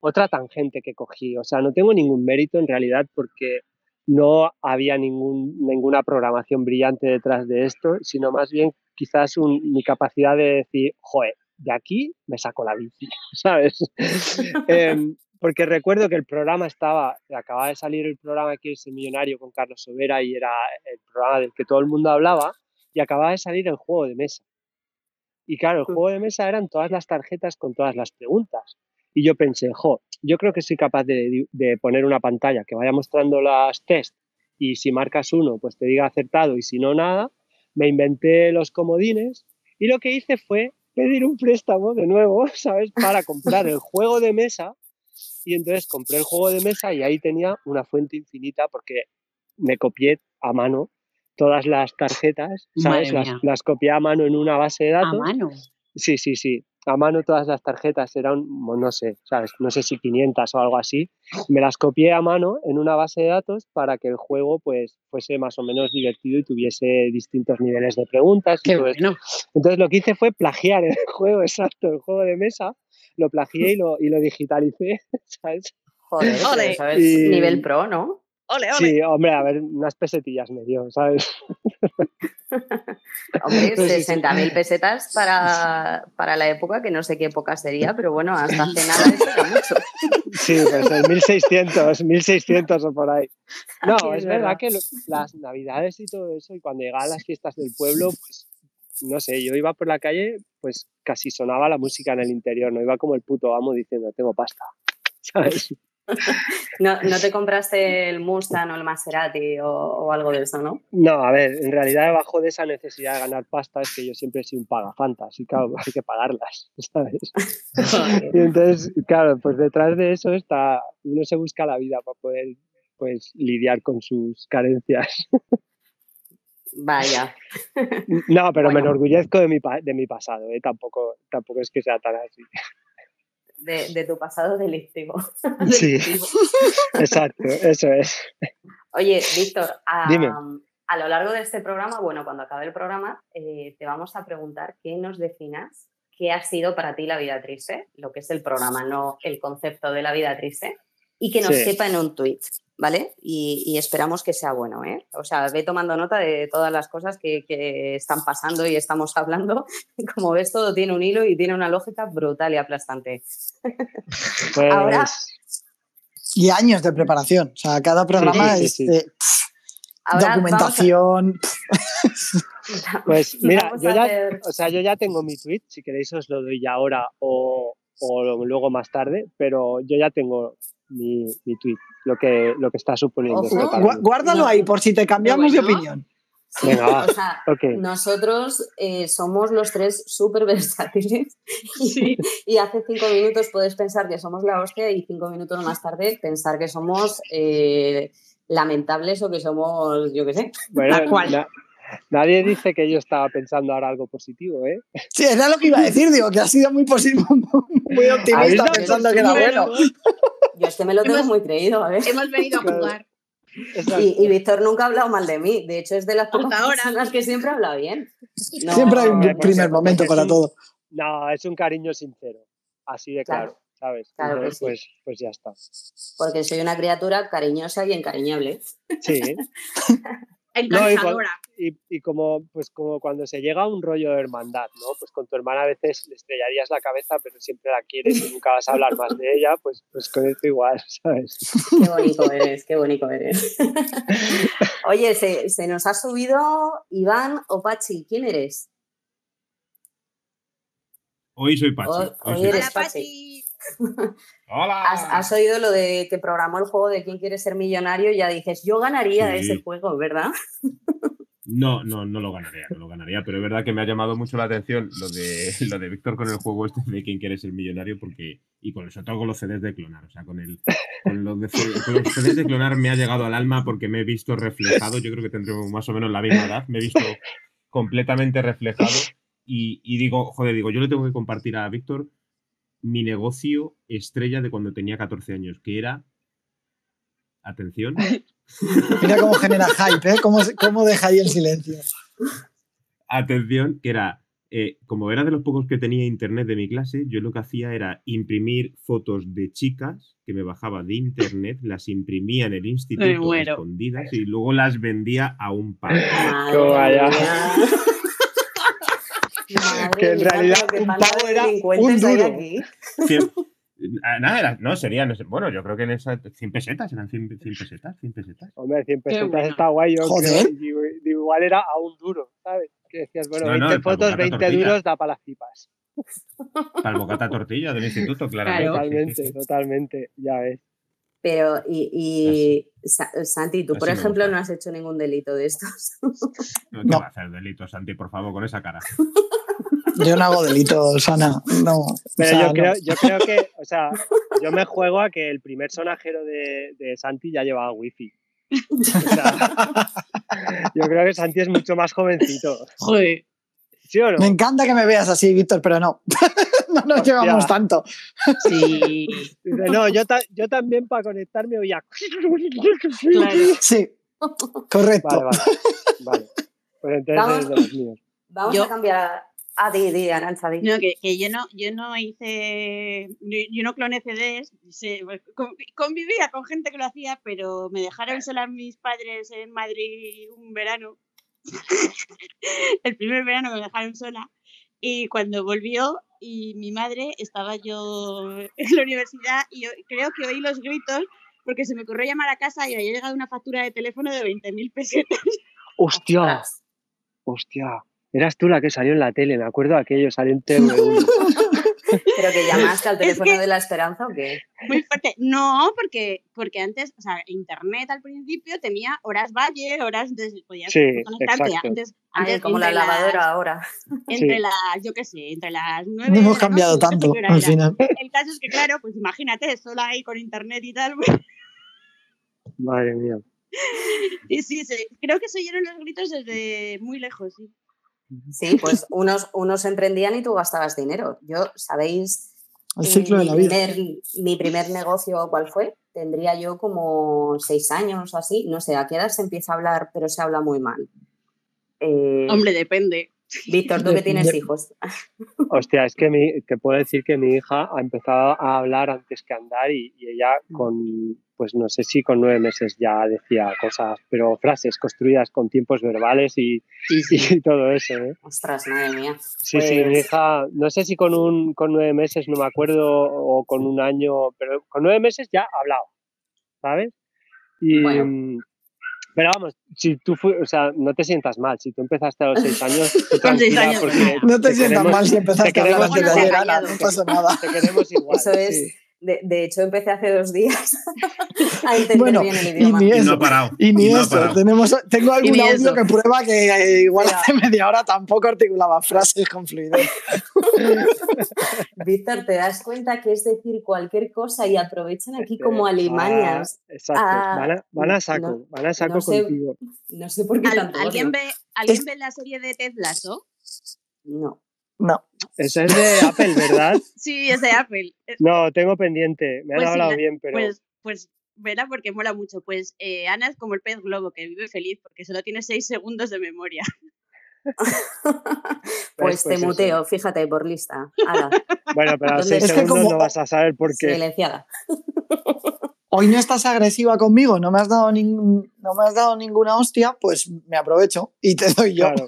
otra tangente que cogí. O sea, no tengo ningún mérito en realidad porque no había ningún, ninguna programación brillante detrás de esto, sino más bien quizás un- mi capacidad de decir, joder, de aquí me saco la bici, *laughs* ¿sabes? *laughs* Em, porque recuerdo que el programa estaba, acababa de salir el programa Quieres ser millonario con Carlos Sobera y era el programa del que todo el mundo hablaba y acababa de salir el juego de mesa. Y claro, el juego de mesa eran todas las tarjetas con todas las preguntas. Y yo pensé, jo, yo creo que soy capaz de, poner una pantalla que vaya mostrando las test y si marcas uno, pues te diga acertado y si no, nada. Me inventé los comodines y lo que hice fue pedir un préstamo de nuevo, *laughs* ¿sabes? Para comprar el *laughs* juego de mesa. Y entonces compré el juego de mesa y ahí tenía una fuente infinita porque me copié a mano todas las tarjetas, ¿sabes? Las, las copié a mano en una base de A datos. mano. Sí, sí, sí. A mano todas las tarjetas eran, no sé, ¿sabes? No sé si 500 o algo así. Me las copié a mano en una base de datos para que el juego pues fuese más o menos divertido y tuviese distintos niveles de preguntas. y Qué todo esto. bueno. Entonces lo que hice fue plagiar el *laughs* juego, exacto, el juego de mesa. Lo plagié y lo, y lo digitalicé, *laughs* ¿sabes? Joder, Y- nivel pro, ¿no? Ole, ole. Sí, hombre, a ver, unas pesetillas me dio, ¿sabes? *laughs* Hombre, Pues sí, sí. 60.000 pesetas para, para la época, que no sé qué época sería, pero bueno, hasta hace nada eso era mucho. Sí, pues en 1600, 1600 o por ahí. No, es, es verdad verdad. que lo- las navidades y todo eso, y cuando llegaban las fiestas del pueblo, pues no sé, yo iba por la calle, pues casi sonaba la música en el interior, no iba como el puto amo diciendo, tengo pasta, *laughs* ¿sabes? No, no te compraste el Mustang o el Maserati o, o algo de eso, ¿no? No, a ver, en realidad debajo de esa necesidad de ganar pasta es que yo siempre he sido un pagafantas y claro, hay que pagarlas, *laughs* ¿sabes? Y entonces, claro, pues detrás de eso está, uno se busca la vida para poder pues lidiar con sus carencias. Vaya. No, pero me enorgullezco de mi, de mi pasado, ¿eh? tampoco, tampoco es que sea tan así. De, de tu pasado delictivo. *laughs* Sí, *laughs* exacto, eso es. Oye, Víctor, a, lo largo de este programa, bueno, cuando acabe el programa, eh, te vamos a preguntar que nos definas qué ha sido para ti la vida triste, lo que es el programa, no el concepto de la vida triste, y que nos Sí. quepa en un tweet, ¿vale? Y, y esperamos que sea bueno, ¿eh? O sea, ve tomando nota de todas las cosas que, que están pasando y estamos hablando. *laughs* Como ves, todo tiene un hilo y tiene una lógica brutal y aplastante. *laughs* Pues, Ahora- Y años de preparación. O sea, cada programa sí, es sí. eh, Ahora vamos a- documentación. *laughs* pues mira, yo a ya, o sea, yo ya tengo mi tweet, si queréis os lo doy ya ahora o, luego más tarde, pero yo ya tengo mi, mi tweet, lo que, lo que está suponiendo. Ojo. este. Guárdalo No. ahí por si te cambiamos de bueno. opinión. Sí, Venga, o sea, Ok. nosotros eh, somos los tres súper versátiles y, Sí. y hace cinco minutos puedes pensar que somos la hostia y cinco minutos más tarde pensar que somos eh, lamentables o que somos, yo qué sé. Bueno, Tal cual. na- nadie dice que yo estaba pensando ahora algo positivo, ¿eh? Sí, era lo que iba a decir, digo, que ha sido muy posible, *laughs* muy optimista ¿Habéis dado pensando que era bueno. *laughs* Yo es que me lo tengo Hemos- muy creído, a ver. Hemos venido a *laughs* jugar. Y, y Víctor nunca ha hablado mal de mí. De hecho, es de las pocas ahora. personas que siempre habla bien. *laughs* No, Siempre hay un primer momento para sí. todo. No, es un cariño sincero, así de Claro. claro, ¿sabes? Claro que Entonces, sí. pues, pues ya está. Porque soy una criatura cariñosa y encariñable. Sí, *laughs* No, y, Encantadora. cuan- y, y como, pues como cuando se llega a un rollo de hermandad, ¿no? Pues con tu hermana a veces le estrellarías la cabeza, pero siempre la quieres y nunca vas a hablar más de ella, pues, pues con esto igual, *laughs* ¿sabes? Qué bonito eres, qué bonito eres. *laughs* Oye, se, se nos ha subido Iván Opachi. ¿Quién eres? Hoy soy Pachi. Hoy- hoy hoy soy eres Hola, Pachi. Pachi. ¡Hola! ¿Has, has oído lo de que programó el juego de quién quiere ser millonario? Y ya dices, yo ganaría Sí. ese juego, ¿verdad? No, no, no lo ganaría, no lo ganaría, pero es verdad que me ha llamado mucho la atención lo de, lo de Víctor con el juego este de quién quiere ser millonario, porque, y con sobre todo con los CDs de clonar, o sea, con, el, con, los de- con los CDs de clonar me ha llegado al alma porque me he visto reflejado, yo creo que tendremos más o menos la misma edad, me he visto completamente reflejado y, y digo, joder, digo, yo le tengo que compartir a Víctor mi negocio estrella de cuando tenía 14 años, que era, atención, *laughs* Mira cómo genera hype, ¿eh? Cómo, cómo deja ahí el silencio. atención, que era, eh, como era de los pocos que tenía internet de mi clase, yo lo que hacía era imprimir fotos de chicas que me bajaba de internet, las imprimía en el instituto escondidas y luego las vendía a un par. Madre Que en realidad qué un pavo de era un duro. *laughs* ah, nada, era- no, sería, no sé, bueno, yo creo que en esa 100 pesetas, eran 100, 100 pesetas, 100 pesetas. Hombre, 100 pesetas bueno. está guay. Yo Joder. creo, igual era a un duro, ¿sabes? Que decías, bueno, No, no, 20 para fotos, bocata 20 tortilla. duros, da para las pipas. *laughs* Para el bocata tortilla del instituto, claramente. Claro. sí, Totalmente, sí. totalmente, ya ves. Pero, y, y Sa- Santi, tú, por Así ejemplo, no has hecho ningún delito de estos. No, ¿Qué No. va a hacer delito, Santi, por favor, con esa cara? *laughs* Yo no hago delitos, Ana. No. o Pero sea, yo, no. creo, yo creo que, o sea, yo me juego a que el primer sonajero de, de Santi ya llevaba wifi. O sea, yo creo que Santi es mucho más jovencito. Joder. ¿Sí o no? Me encanta que me veas así, Víctor, pero no. *laughs* no nos Hostia. llevamos tanto. Sí. Dice, no, yo, ta- yo también para conectarme oía. Claro. Sí, correcto. Vale, vale. vale. Pues entonces Vamos. eres de los míos. Vamos Yo- a cambiar a... Ah, di, di, Arancha, di. No, que, que yo no, yo no hice, yo no cloné CDs, se- pues, con- convivía con gente que lo hacía, pero me dejaron sola mis padres en Madrid un verano *laughs* el primer verano me dejaron sola y cuando volvió y mi madre estaba yo en la universidad y yo creo que oí los gritos porque se me ocurrió llamar a casa y había llegado una factura de teléfono de 20.000 pesetas. Hostia, hostia. Eras tú la que salió en la tele, me acuerdo aquello, salió en TV1. *laughs* ¿Pero que llamaste al *laughs* Es teléfono que- de la esperanza o qué? Muy fuerte. No, porque, porque antes, o sea, internet al principio tenía horas valle, horas antes podías Sí, conectarte. exacto. Antes, Ay, como la las- lavadora ahora. Entre Sí. las, yo qué sé, entre las nueve. No de hemos la cambiado noche, no sé tanto al era. final. El caso es que, claro, pues imagínate, sola ahí con internet y tal. Madre mía. *laughs* Y sí, sí, creo que se oyeron los gritos desde muy lejos, sí. Sí, pues unos, unos emprendían y tú gastabas dinero. Yo, ¿sabéis? El ciclo de mi la vida. primer, mi primer negocio, ¿cuál fue? Tendría yo como seis años o así. No sé, ¿a qué edad se empieza a hablar, pero se habla muy mal? Eh, Hombre, depende. Víctor, tú que tienes hijos. *laughs* Hostia, es que mi, te puedo decir que mi hija ha empezado a hablar antes que a andar y, y ella con, pues no sé si con nueve meses ya decía cosas, pero frases construidas con tiempos verbales y, *laughs* y todo eso. ¿eh? Ostras, madre mía. Sí, sí, mi Pues- hija, no sé si con, un, con nueve meses, no me acuerdo, o con un año, pero con nueve meses ya ha hablado, ¿sabes? Y, Bueno. pero vamos, si tú, fu- o sea, no te sientas mal, si tú empezaste a los seis años, tú *laughs* tranquila, años, porque. No te te sientas queremos- mal si empezaste te a hablar antes de ayer, no pasa *laughs* nada. te queremos igual. Eso es. sí. De, de hecho, empecé hace dos días *laughs* a entender Bueno, bien el y idioma. ni Y no eso. ha parado. Y ni no eso, parado. tenemos, tengo algún audio eso. que prueba que eh, igual Mira. hace media hora tampoco articulaba frases con fluidez. *laughs* Víctor, ¿te das cuenta que es decir cualquier cosa y aprovechan aquí Este, como ah, alimañas? exacto, Ah, van, a, van a saco, no- van a saco no sé. contigo. No sé por qué ¿Al- tanto ¿Alguien, ve, ¿alguien Es- ve la serie de Ted Lasso? No. No. Eso es de Apple, ¿verdad? *laughs* Sí, es de Apple. Eh, No, tengo pendiente, me han Pues hablado la- bien, pero... Pues, pues verá porque mola mucho. Pues eh, Ana es como el pez globo que vive feliz porque solo tiene seis segundos de memoria. *laughs* *laughs* Pues, te pues eso. muteo, fíjate, por lista. Ala, Bueno, pero a los ¿Dónde seis segundos como- no vas a saber por qué. silenciada. Hoy no estás agresiva conmigo, no me has dado, ningún- no me has dado ninguna hostia, pues me aprovecho y te doy yo. Claro.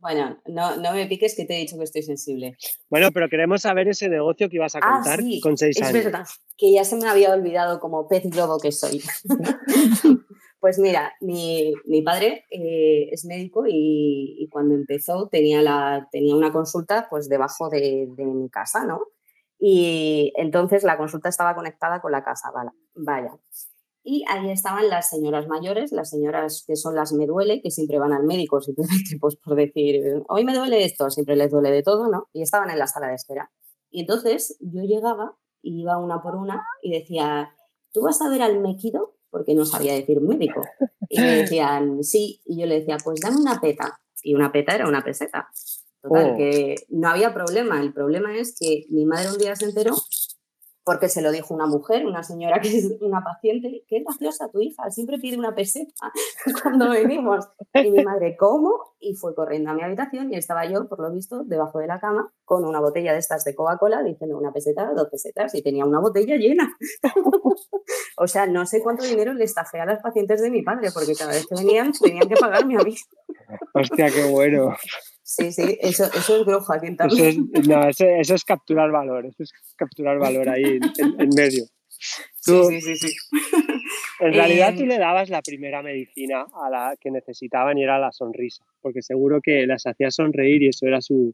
Bueno, no, no me piques que te he dicho que estoy sensible. Bueno, pero queremos saber ese negocio que ibas a Ah, contar sí, con seis es años. verdad, que ya se me había olvidado como pez globo que soy. *laughs* pues mira, mi, mi padre eh, es médico y, y cuando empezó tenía, la, tenía una consulta pues debajo de, de mi casa, ¿no? Y entonces la consulta estaba conectada con la casa, vale, vaya. Y ahí estaban las señoras mayores, las señoras que son las me duele, que siempre van al médico, simplemente *laughs* pues por decir, hoy me duele esto, siempre les duele de todo, ¿no? Y estaban en la sala de espera. Y entonces yo llegaba, iba una por una y decía, ¿tú vas a ver al mequido? Porque no sabía decir médico. Y me decían, sí, y yo le decía, pues dame una peta. Y una peta era una peseta. Total, Oh. que no había problema. El problema es que mi madre un día se enteró porque se lo dijo una mujer, una señora que es una paciente, qué graciosa tu hija, siempre pide una peseta *laughs* cuando venimos. Y mi madre, ¿cómo? Y fue corriendo a mi habitación y estaba yo, por lo visto, debajo de la cama con una botella de estas de Coca-Cola diciendo una peseta, dos pesetas y tenía una botella llena. *laughs* o sea, no sé cuánto dinero le estafé a las pacientes de mi padre porque cada vez que venían tenían que pagarme a mí. Hostia, qué bueno. *laughs* Sí, sí, eso, eso es brujo aquí en Eso es, también. no, eso, eso es capturar valor, eso es capturar valor ahí en, medio. Tú, Sí, sí, sí, sí. En realidad Eh, tú le dabas la primera medicina a la que necesitaban y era la sonrisa, porque seguro que las hacía sonreír y eso era su,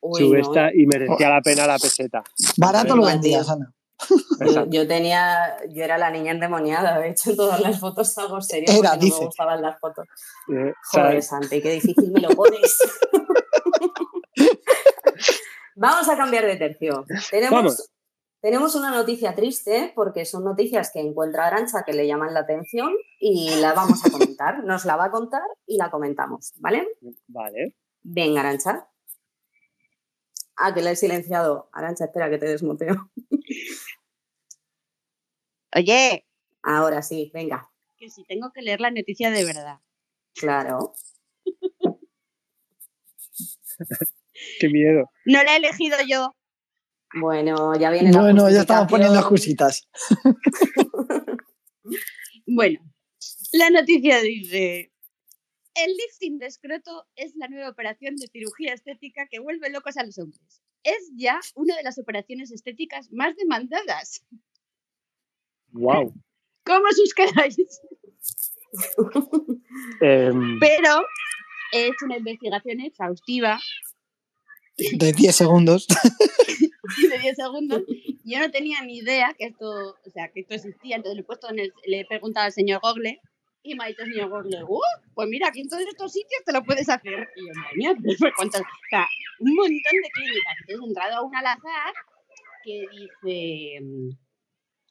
Uy, su no, esta y merecía la pena la peseta. Barato lo vendías, Ana. Yo, tenía, yo era la niña endemoniada, de hecho en todas las fotos salgo seria Era, porque no dice. me gustaban las fotos. Eh, Joder. Santi, qué difícil me lo pones. *laughs* Vamos a cambiar de tercio. Tenemos, Vamos. tenemos una noticia triste porque son noticias que encuentra Arancha que le llaman la atención y la vamos a comentar. Nos la va a contar y la comentamos, ¿vale? Vale. Venga, Arancha. Ah, que la he silenciado. Arancha, espera que te desmuteo. Oye, Ahora sí, venga. que si tengo que leer la noticia de verdad. Claro. *laughs* Qué miedo. No la he elegido yo. Bueno, ya viene la Bueno, ya estamos poniendo justificación. excusitas. *laughs* Bueno, la noticia dice, El lifting de escroto es la nueva operación de cirugía estética que vuelve locos a los hombres. Es ya una de las operaciones estéticas más demandadas. Wow. *laughs* ¿Cómo os quedáis? Em, Pero he hecho una investigación exhaustiva De 10 segundos. *laughs* de 10 segundos. Yo no tenía ni idea que esto, o sea, que esto existía. Entonces le he puesto en el- le he preguntado al señor Google y me ha dicho el señor Google, "Uh, pues mira, aquí en todos estos sitios te lo puedes hacer. Y yo, madre mía, *laughs* fue cuántas, o sea, un montón de clínicas. Entonces he entrado a una al azar que dice, mm,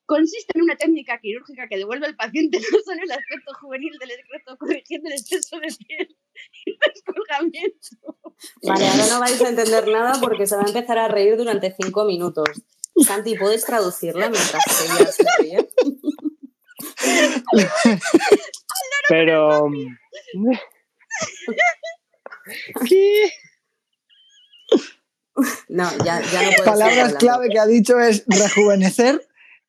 consiste en una técnica quirúrgica que devuelve al paciente *laughs* no solo el aspecto juvenil del escroto, corrigiendo el exceso de piel y el *laughs* descolgamiento. Vale, ahora no vais a entender nada porque se va a empezar a reír durante cinco minutos. Santi, ¿puedes traducirla mientras ella se ríe? Pero. *laughs* ¿Qué? No, ya, ya no puedes seguir Palabras clave que ha dicho es rejuvenecer,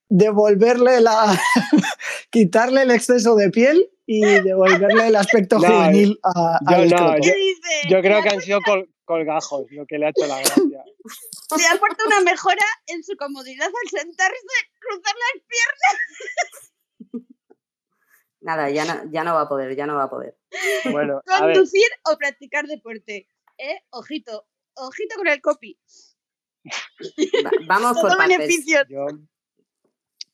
devolverle la. *laughs* quitarle el exceso de piel y devolverle el aspecto *laughs* No, juvenil a, Yo, no, yo, creo que han sido col- colgajos lo que le ha hecho la gracia. Le aporta una mejora en su comodidad al sentarse, cruzar las piernas, Nada, ya no, ya no va a poder, ya no va a poder. *laughs* Bueno, a ver, conducir o practicar deporte. ¿Eh? Ojito, ojito con el copy. Va- vamos por partes. beneficio. yo.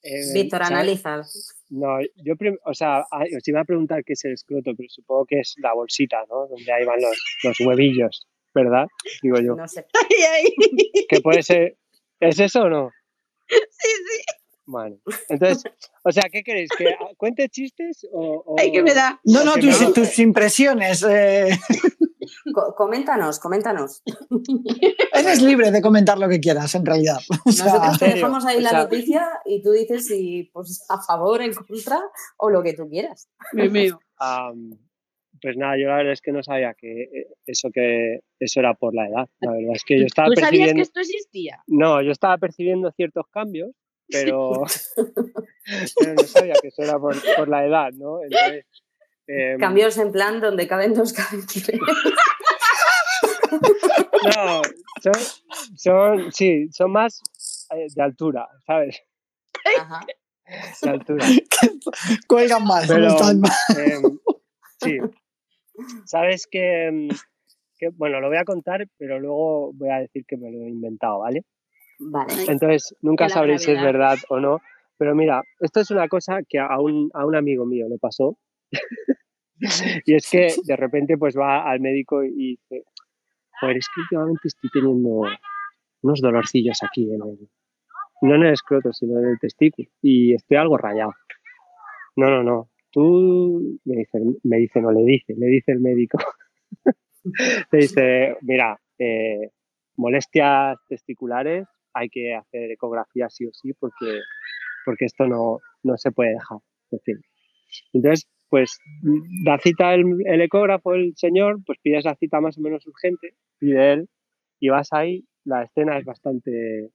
eh, Víctor, analiza. No, yo, o sea, os iba a preguntar qué es el escroto, pero supongo que es la bolsita, ¿no? Donde ahí van los, los huevillos, ¿verdad? Digo yo. No sé. *laughs* ¿Qué puede ser? ¿Es eso o no? Sí, sí. Bueno, entonces, o sea, ¿qué queréis? ¿Que cuente chistes o...? o- Ay, que me da. No, no, tus, no- tus impresiones. eh, Co- coméntanos, coméntanos. eres libre de comentar lo que quieras, en realidad. *laughs* O sea, Nosotros te dejamos ahí o la sea- noticia y tú dices si pues, a favor, en contra o lo que tú quieras. Meo. Am, pues nada, yo la verdad es que no sabía que eh, eso que eso era por la edad. La verdad es que yo estaba ¿Tú sabías que esto existía? No, yo estaba percibiendo ciertos cambios, pero, *laughs* *laughs* pero no sabía que eso era por, por la edad, ¿no? Entonces, em, Cambios en plan donde caben dos *laughs* cabezas. No, son, son, sí, son más eh, de altura, ¿sabes? Ajá. De altura. cuelgan más, no Pero, están más. em, sí. Sabes que, em, que, bueno, lo voy a contar, pero luego voy a decir que me lo he inventado, ¿vale? Vale. Entonces, nunca sabréis si es verdad o no. Pero mira, esto es una cosa que a un, a un amigo mío le pasó. *laughs* y es que de repente pues va al médico y dice, joder, es que últimamente estoy teniendo unos dolorcillos aquí, en el, no en el escroto, sino en el testículo. Y estoy algo rayado. No, no, no. Tú, me dice, me dice, no le dice, le dice el médico. *laughs* le dice, mira, eh, molestias testiculares, hay que hacer ecografía sí o sí porque, porque esto no, no se puede dejar. En fin. Entonces, pues da cita el, el ecógrafo, el señor, pues pides la cita más o menos urgente, pide él, y vas ahí, la escena es bastante...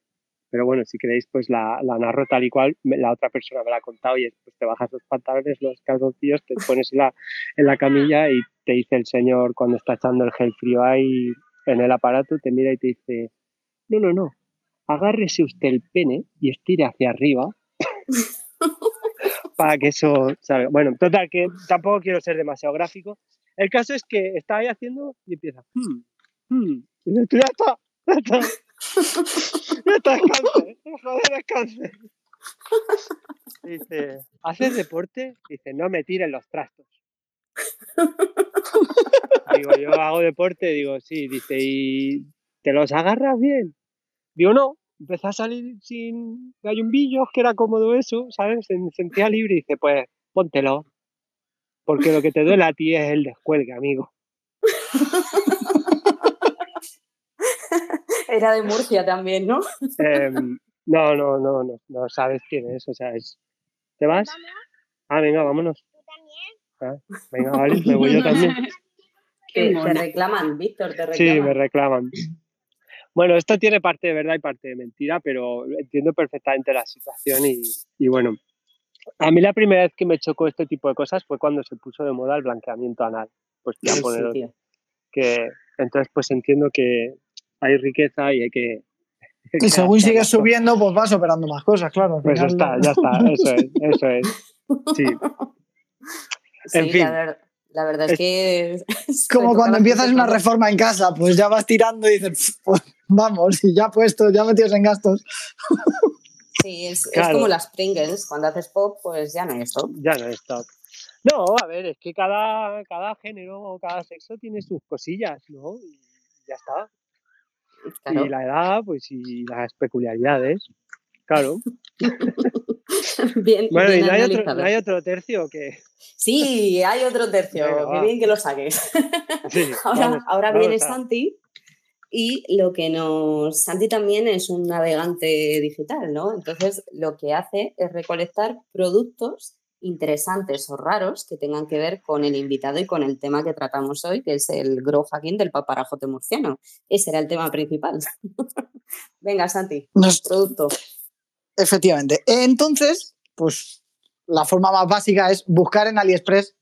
Pero bueno, si queréis, pues la, la narro tal y cual, la otra persona me la ha contado y es, pues te bajas los pantalones, los calzoncillos, te pones en la, en la camilla y te dice el señor cuando está echando el gel frío ahí en el aparato, te mira y te dice, no, no, no, agárrese usted el pene y estire hacia arriba *laughs* para que eso salga. Bueno, total, que tampoco quiero ser demasiado gráfico. El caso es que está ahí haciendo y empieza, hmm, hmm, y dice, "Tú ya está, ya está, ya está, es cáncer, joder, es cáncer. Dice, ¿haces deporte? Dice, no me tiren los trastos. *laughs* Digo, yo hago deporte, digo, sí, dice, ¿y te los agarras bien? Digo, no, empecé a salir sin gallumbillos, que era cómodo eso, ¿sabes? Me sentía libre y dice, pues póntelo, porque lo que te duele a ti es el descuelgue, amigo. *laughs* Era de Murcia también, ¿no? Em, no, no, no, no, no sabes quién es, o sea, es... ¿Te vas? Ah, venga, vámonos. Ah, venga, vale, me voy yo también. *laughs* Te mona. reclaman, Víctor, te reclaman. Sí, me reclaman. Bueno, esto tiene parte de verdad y parte de mentira, pero entiendo perfectamente la situación y, y bueno, A mí la primera vez que me chocó este tipo de cosas fue cuando se puso de moda el blanqueamiento anal. Pues voy a Ay, sí, poner tío. que entonces pues entiendo que hay riqueza y hay que *laughs* *laughs* Y según sigues subiendo, pues vas operando más cosas, claro. Pues ya final- está, ya está, eso es, *laughs* eso es. Sí. Sí, En fin. la, ver- la verdad es, Es- que. se Como cuando empiezas una reforma en casa, pues ya vas tirando y dices, pues vamos, y ya puestos, ya metidos en gastos. Sí, es, como las Pringles. Cuando haces pop, pues ya no hay stop. Ya no es top. No, a ver, es que cada, cada género o cada sexo tiene sus cosillas, ¿no? Y ya está. Claro. Y la edad, pues, y las peculiaridades. Claro. *laughs* bien, Bueno, y no hay, otro, no hay otro tercio que. Sí, hay otro tercio. Qué va. bien que lo saques. Sí, *laughs* Ahora, vamos, ahora vamos viene a- Santi y lo que nos... Santi también es un navegante digital, ¿no? Entonces lo que hace es recolectar productos interesantes o raros que tengan que ver con el invitado y con el tema que tratamos hoy, que es el grow hacking del paparajote murciano. Ese era el tema principal. *laughs* Venga, Santi, Nos- producto. efectivamente. Entonces, pues la forma más básica es buscar en AliExpress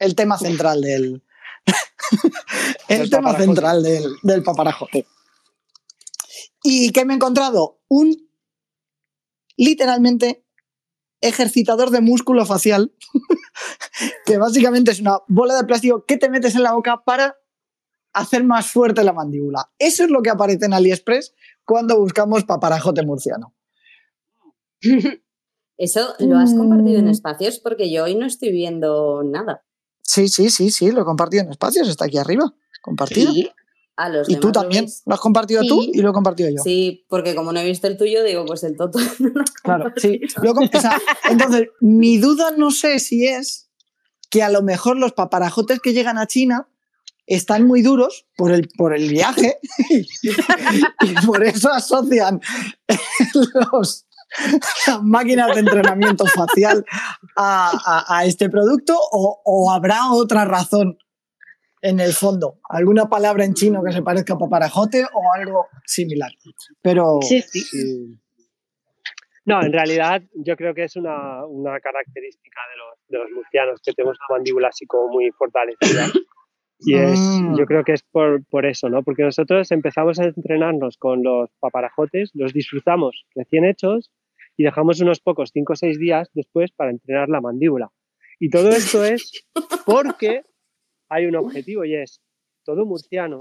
el tema central del. *laughs* el Del tema central del, del paparajote. ¿Y qué me he encontrado? Un literalmente ejercitador de músculo facial, *laughs* que básicamente es una bola de plástico que te metes en la boca para hacer más fuerte la mandíbula. Eso es lo que aparece en AliExpress cuando buscamos paparajote murciano. *laughs* Eso lo has compartido en Mm. espacios porque yo hoy no estoy viendo nada. Sí, sí, sí, sí, lo he compartido en espacios, está aquí arriba, compartido. Sí, a los Y tú lo también, lo has compartido tú y lo he compartido yo. Sí, porque como no he visto el tuyo, digo, pues el Toto. *laughs* no Claro, sí. o sea, entonces, mi duda no sé si es que a lo mejor los paparajotes que llegan a China están muy duros por el, por el viaje *laughs* y por eso asocian *laughs* los, las máquinas de entrenamiento facial a, a- a este producto o, o habrá otra razón en el fondo, alguna palabra en chino que se parezca a paparajote o algo similar. Pero Sí. No, en realidad yo creo que es una, una característica de los, de los murcianos, que tenemos la mandíbula así como muy fortalecida. Y es, Mm. yo creo que es por, por eso, ¿no? Porque nosotros empezamos a entrenarnos con los paparajotes, los disfrutamos recién hechos y dejamos unos pocos, 5 o 6 días después para entrenar la mandíbula. Y todo esto es *laughs* porque hay un objetivo y es todo murciano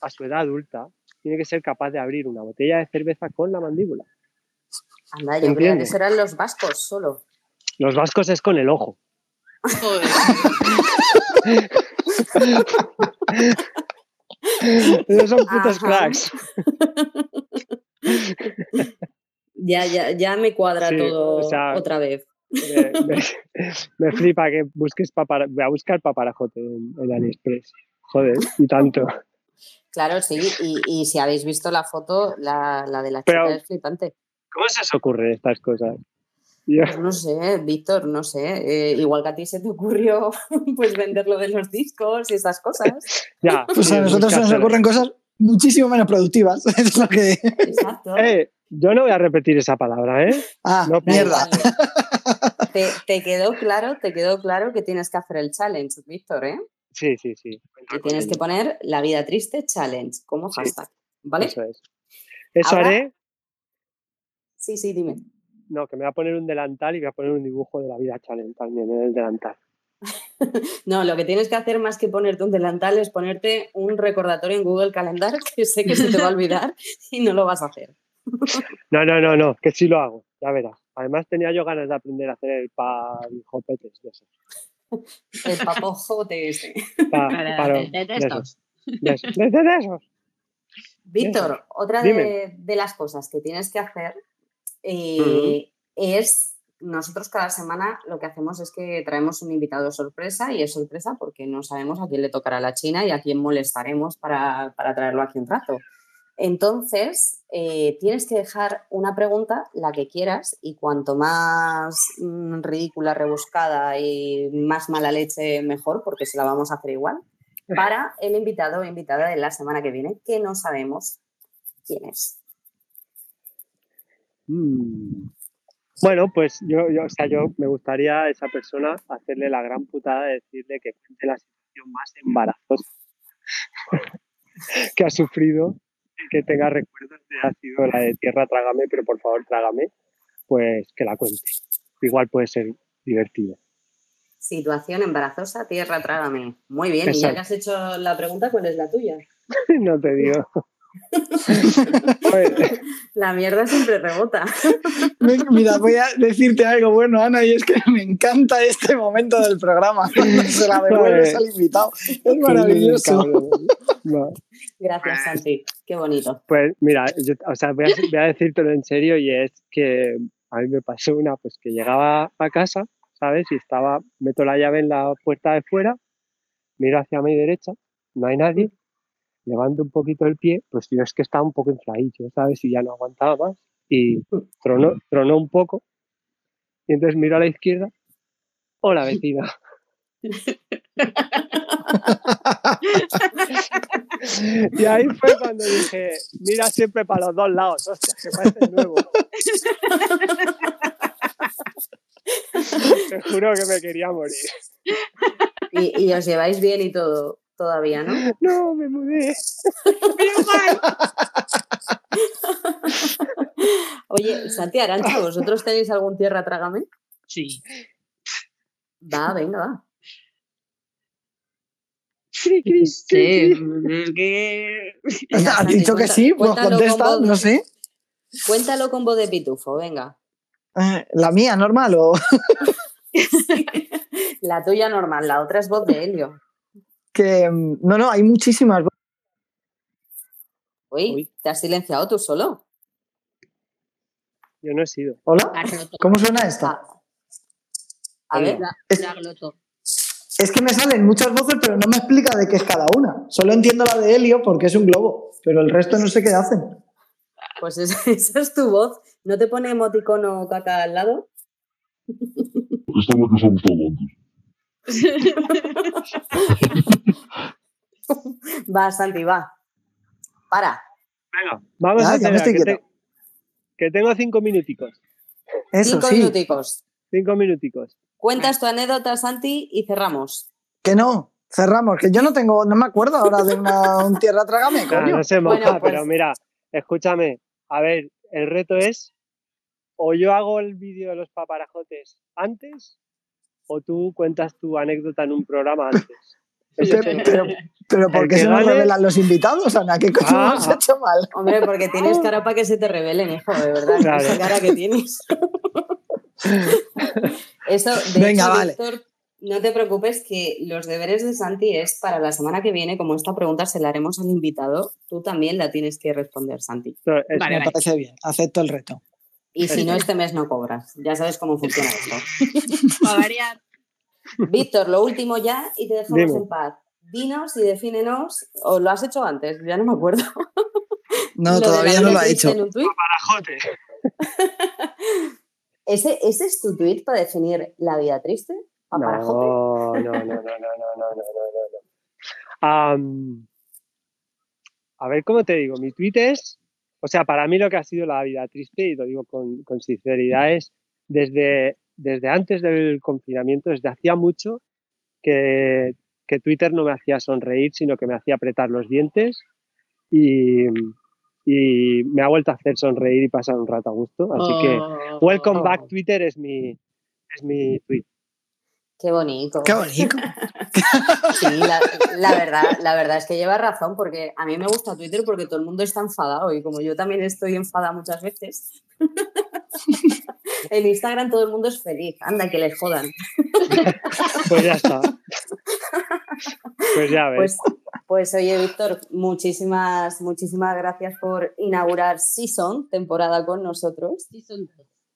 a su edad adulta tiene que ser capaz de abrir una botella de cerveza con la mandíbula. Anda, yo creía que serán los vascos solo. Los vascos es con el ojo. *laughs* Esos son putos Ajá. cracks. *laughs* Ya, ya, ya me cuadra Sí, todo o sea, otra vez. Me, me- *laughs* me flipa que busques papara, voy a buscar paparajote en, en AliExpress. Joder, y tanto. Claro, sí, y, y si habéis visto la foto, la, la de la Pero- chica es flipante. ¿Cómo se os ocurren estas cosas? Pues no sé, Víctor, no sé. eh, igual que a ti se te ocurrió *laughs* pues venderlo de los discos y esas cosas. *laughs* ya, Pues sí, a nosotros se nos ocurren cosas muchísimo menos productivas. Es lo que. Exacto. Eh, yo no voy a repetir esa palabra, ¿eh? Ah, No, Da mierda. *laughs* Te, te quedó claro, te quedó claro que tienes que hacer el challenge, Víctor, ¿eh? Sí, sí, sí. Con tienes que poner la vida triste challenge como Sí. hashtag. ¿Vale? Eso es. Eso Ahora- haré. Sí, sí, dime. No, que me voy a poner un delantal y voy a poner un dibujo de la vida challenge también en el delantal. *laughs* No, lo que tienes que hacer más que ponerte un delantal es ponerte un recordatorio en Google Calendar *laughs* que sé que se te va a olvidar y no lo vas a hacer. *laughs* No, no, no, no, que sí lo hago, ya verás. Además tenía yo ganas de aprender a hacer el parijopetes de esos. El papojote. Pa- Para- paro- de- de de estos. esos. De esos. De- de esos. Víctor, otra de las cosas que tienes que hacer eh, es, nosotros cada semana lo que hacemos es que traemos un invitado sorpresa y es sorpresa porque no sabemos a quién le tocará la China y a quién molestaremos para, para traerlo aquí un rato. Entonces, eh, tienes que dejar una pregunta, la que quieras, y cuanto más mm, ridícula, rebuscada y más mala leche, mejor, porque se la vamos a hacer igual, para el invitado o invitada de la semana que viene, que no sabemos quién es. Mm. Bueno, pues yo, yo, o sea, yo me gustaría a esa persona hacerle la gran putada de decirle que cuente la situación más embarazosa *laughs* que ha sufrido que tenga recuerdos de ha sido la de tierra, trágame, pero por favor trágame, pues que la cuente. Igual puede ser divertido. Situación embarazosa, tierra, trágame. Muy bien, y ya que has hecho la pregunta, ¿cuál es la tuya? *laughs* no te digo. *laughs* *laughs* La mierda siempre rebota. *laughs* Mira, voy a decirte algo bueno, Ana, y es que me encanta este momento del programa. *laughs* Cuando se la devuelves al invitado. Es maravilloso. No. Gracias, Santi. Qué bonito. Pues mira, yo, o sea, voy a, voy a decírtelo en serio y es que a mí me pasó una, pues que llegaba a casa, ¿sabes? Y estaba, meto la llave en la puerta de fuera, miro hacia mi derecha, no hay nadie, levanto un poquito el pie, pues yo es que estaba un poco infladillo, ¿sabes? Y ya no aguantaba más y *laughs* tronó, tronó un poco y entonces miro a la izquierda, hola vecina. *laughs* Y ahí fue cuando dije, mira siempre para los dos lados, hostia, que parece nuevo. *laughs* Te juro que me quería morir. Y, y os lleváis bien y todo todavía, ¿no? *gasps* No, me mudé. *laughs* Oye, Santi Arancha, ¿vosotros tenéis algún tierra trágame? Sí. Va, venga, va. Sí, *laughs* que... *laughs* Has dicho que sí, pues Cuéntalo con contesta, no sé. Cuéntalo con voz de pitufo, venga. Eh, La mía, normal, o La tuya normal, la otra es voz de Helio. Que. No, no, hay muchísimas. Uy, ¿te has silenciado tú solo? Yo no he sido. Hola, ¿cómo suena esto? A ver, Es, es que me salen muchas voces, pero no me explica de qué es cada una. Solo entiendo la de Helio porque es un globo, pero el resto no sé qué hacen. pues es- *laughs* esa es tu voz. ¿No te pone emoticono caca al lado? Esta es la que os ha gustado antes. *laughs* Va, Santi, va. Para. Venga, vamos Ya, a ya hacer que, quieto. te- que tengo cinco minuticos. Eso Cinco sí. minuticos. Cinco minuticos. Cuentas tu anécdota, Santi, y cerramos. Que no, cerramos, que yo no tengo, no me acuerdo ahora de una, un tierra trágame, coño. no se moja, Bueno, pues- pero mira, escúchame. A ver, el reto es o yo hago el vídeo de los paparajotes antes o tú cuentas tu anécdota en un programa antes. Pero, pero, ¿por qué se nos revelan los invitados, Ana? ¿Qué coño Ah, hemos hecho mal? Hombre, porque tienes cara para que se te revelen, hijo, de verdad. Claro. Esa cara que tienes. *laughs* Eso, de Venga, hecho, vale. Víctor, no te preocupes que los deberes de Santi es para la semana que viene, como esta pregunta se la haremos al invitado, tú también la tienes que responder, Santi. Vale, me vale. parece bien, acepto el reto. Y si no, este mes no cobras. Ya sabes cómo funciona esto. *laughs* Para variar. Víctor, lo último ya y te dejamos Dime. en paz. Dinos y defínenos, o lo has hecho antes, ya no me acuerdo. *laughs* No, Lo todavía no lo ha hecho. en un tuit. *laughs* ¿Ese, ¿Ese es tu tweet para definir la vida triste? ¿Paparajote? No, no, no, no, no, no, no, no, no. Am, a ver, ¿cómo te digo? Mi tweet es, o sea, para mí lo que ha sido la vida triste, y lo digo con, con sinceridad, es desde, desde antes del confinamiento, desde hacía mucho, que, que Twitter no me hacía sonreír, sino que me hacía apretar los dientes y, y me ha vuelto a hacer sonreír y pasar un rato a gusto. Así que, Oh. welcome back Twitter es mi, es mi tweet. Qué bonito. Qué bonito. *laughs* Sí, la, la verdad, la verdad es que lleva razón, porque a mí me gusta Twitter porque todo el mundo está enfadado y como yo también estoy enfadada muchas veces. En Instagram todo el mundo es feliz. Anda, que les jodan. *laughs* Pues ya está. Pues ya ves. Pues, pues oye, Víctor, muchísimas, muchísimas gracias por inaugurar Season, temporada con nosotros. Season.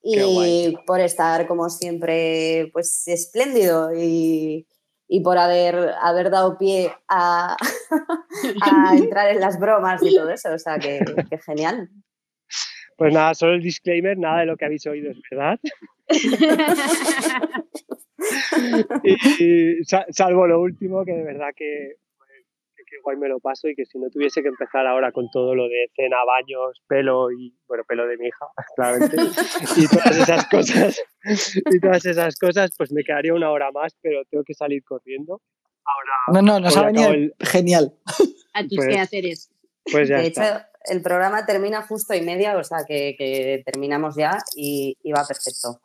Y por estar, como siempre, pues espléndido y, y por haber, haber dado pie a, *laughs* a entrar en las bromas y todo eso. O sea, que, que genial. Pues nada, solo el disclaimer, nada de lo que habéis oído es verdad. *laughs* y, y sa- salvo lo último, que de verdad que, que- guay me lo paso y que si no tuviese que empezar ahora con todo lo de cena, baños, pelo y, bueno, pelo de mi hija, *laughs* claramente, y todas esas cosas, y todas esas cosas, pues me quedaría una hora más, pero tengo que salir corriendo. Ahora, No, no, nos ha venido el- genial. A tus Pues- quehaceres. Pues ya de está. hecho, el programa termina justo y media, o sea que, que terminamos ya y, y va perfecto.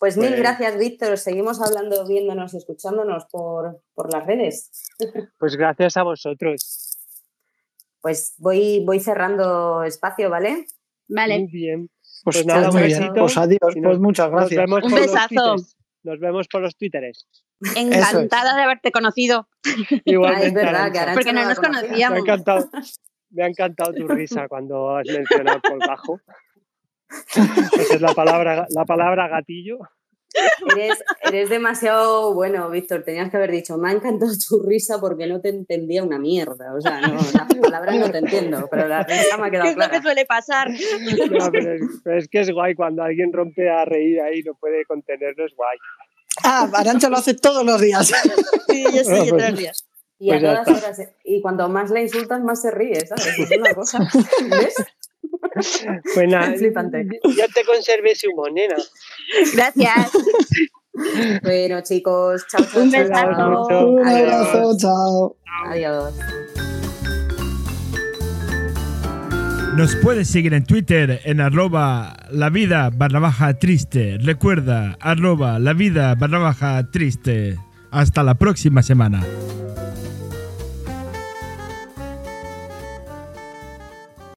Pues mil gracias, Víctor. Seguimos hablando, viéndonos y escuchándonos por, por las redes. *laughs* Pues gracias a vosotros. Pues voy, voy cerrando espacio, ¿vale? Vale. Muy bien. Pues, Pues nada, muy un bien. besito Pues adiós, pues muchas Nos gracias. vemos Un besazo. Nos vemos por los twitteres. Encantada de haberte conocido. Igualmente. Ah, es verdad, que Porque no nos. Me ha conocíamos. encantado, me ha encantado tu risa *laughs* cuando has mencionado el colgajo. Esa es la palabra, la palabra gatillo. Eres, eres demasiado bueno, Víctor. Tenías que haber dicho, me ha encantado tu risa porque no te entendía una mierda. O sea, no, las palabras no te entiendo, pero la risa me ha ¿Qué quedado es lo que suele pasar? *laughs* No, pero, es, pero es que es guay cuando alguien rompe a reír ahí y no puede contenerlo, es guay. Ah, Arancha lo hace todos los días. Sí, yo sí, yo pues- todos los días. Y a Pues todas horas. Y cuanto más le insultas, más se ríe, ¿sabes? Es una cosa. *laughs* ¿Ves? Pues nada, *laughs* Flipante. yo te conservé ese humor, nena. Gracias. *laughs* Bueno, chicos, chao, chao. Un besazo. Un abrazo, chao. Adiós. Nos puedes seguir en Twitter en arroba la vida barra baja triste. Recuerda, arroba la vida barra baja triste. Hasta la próxima semana.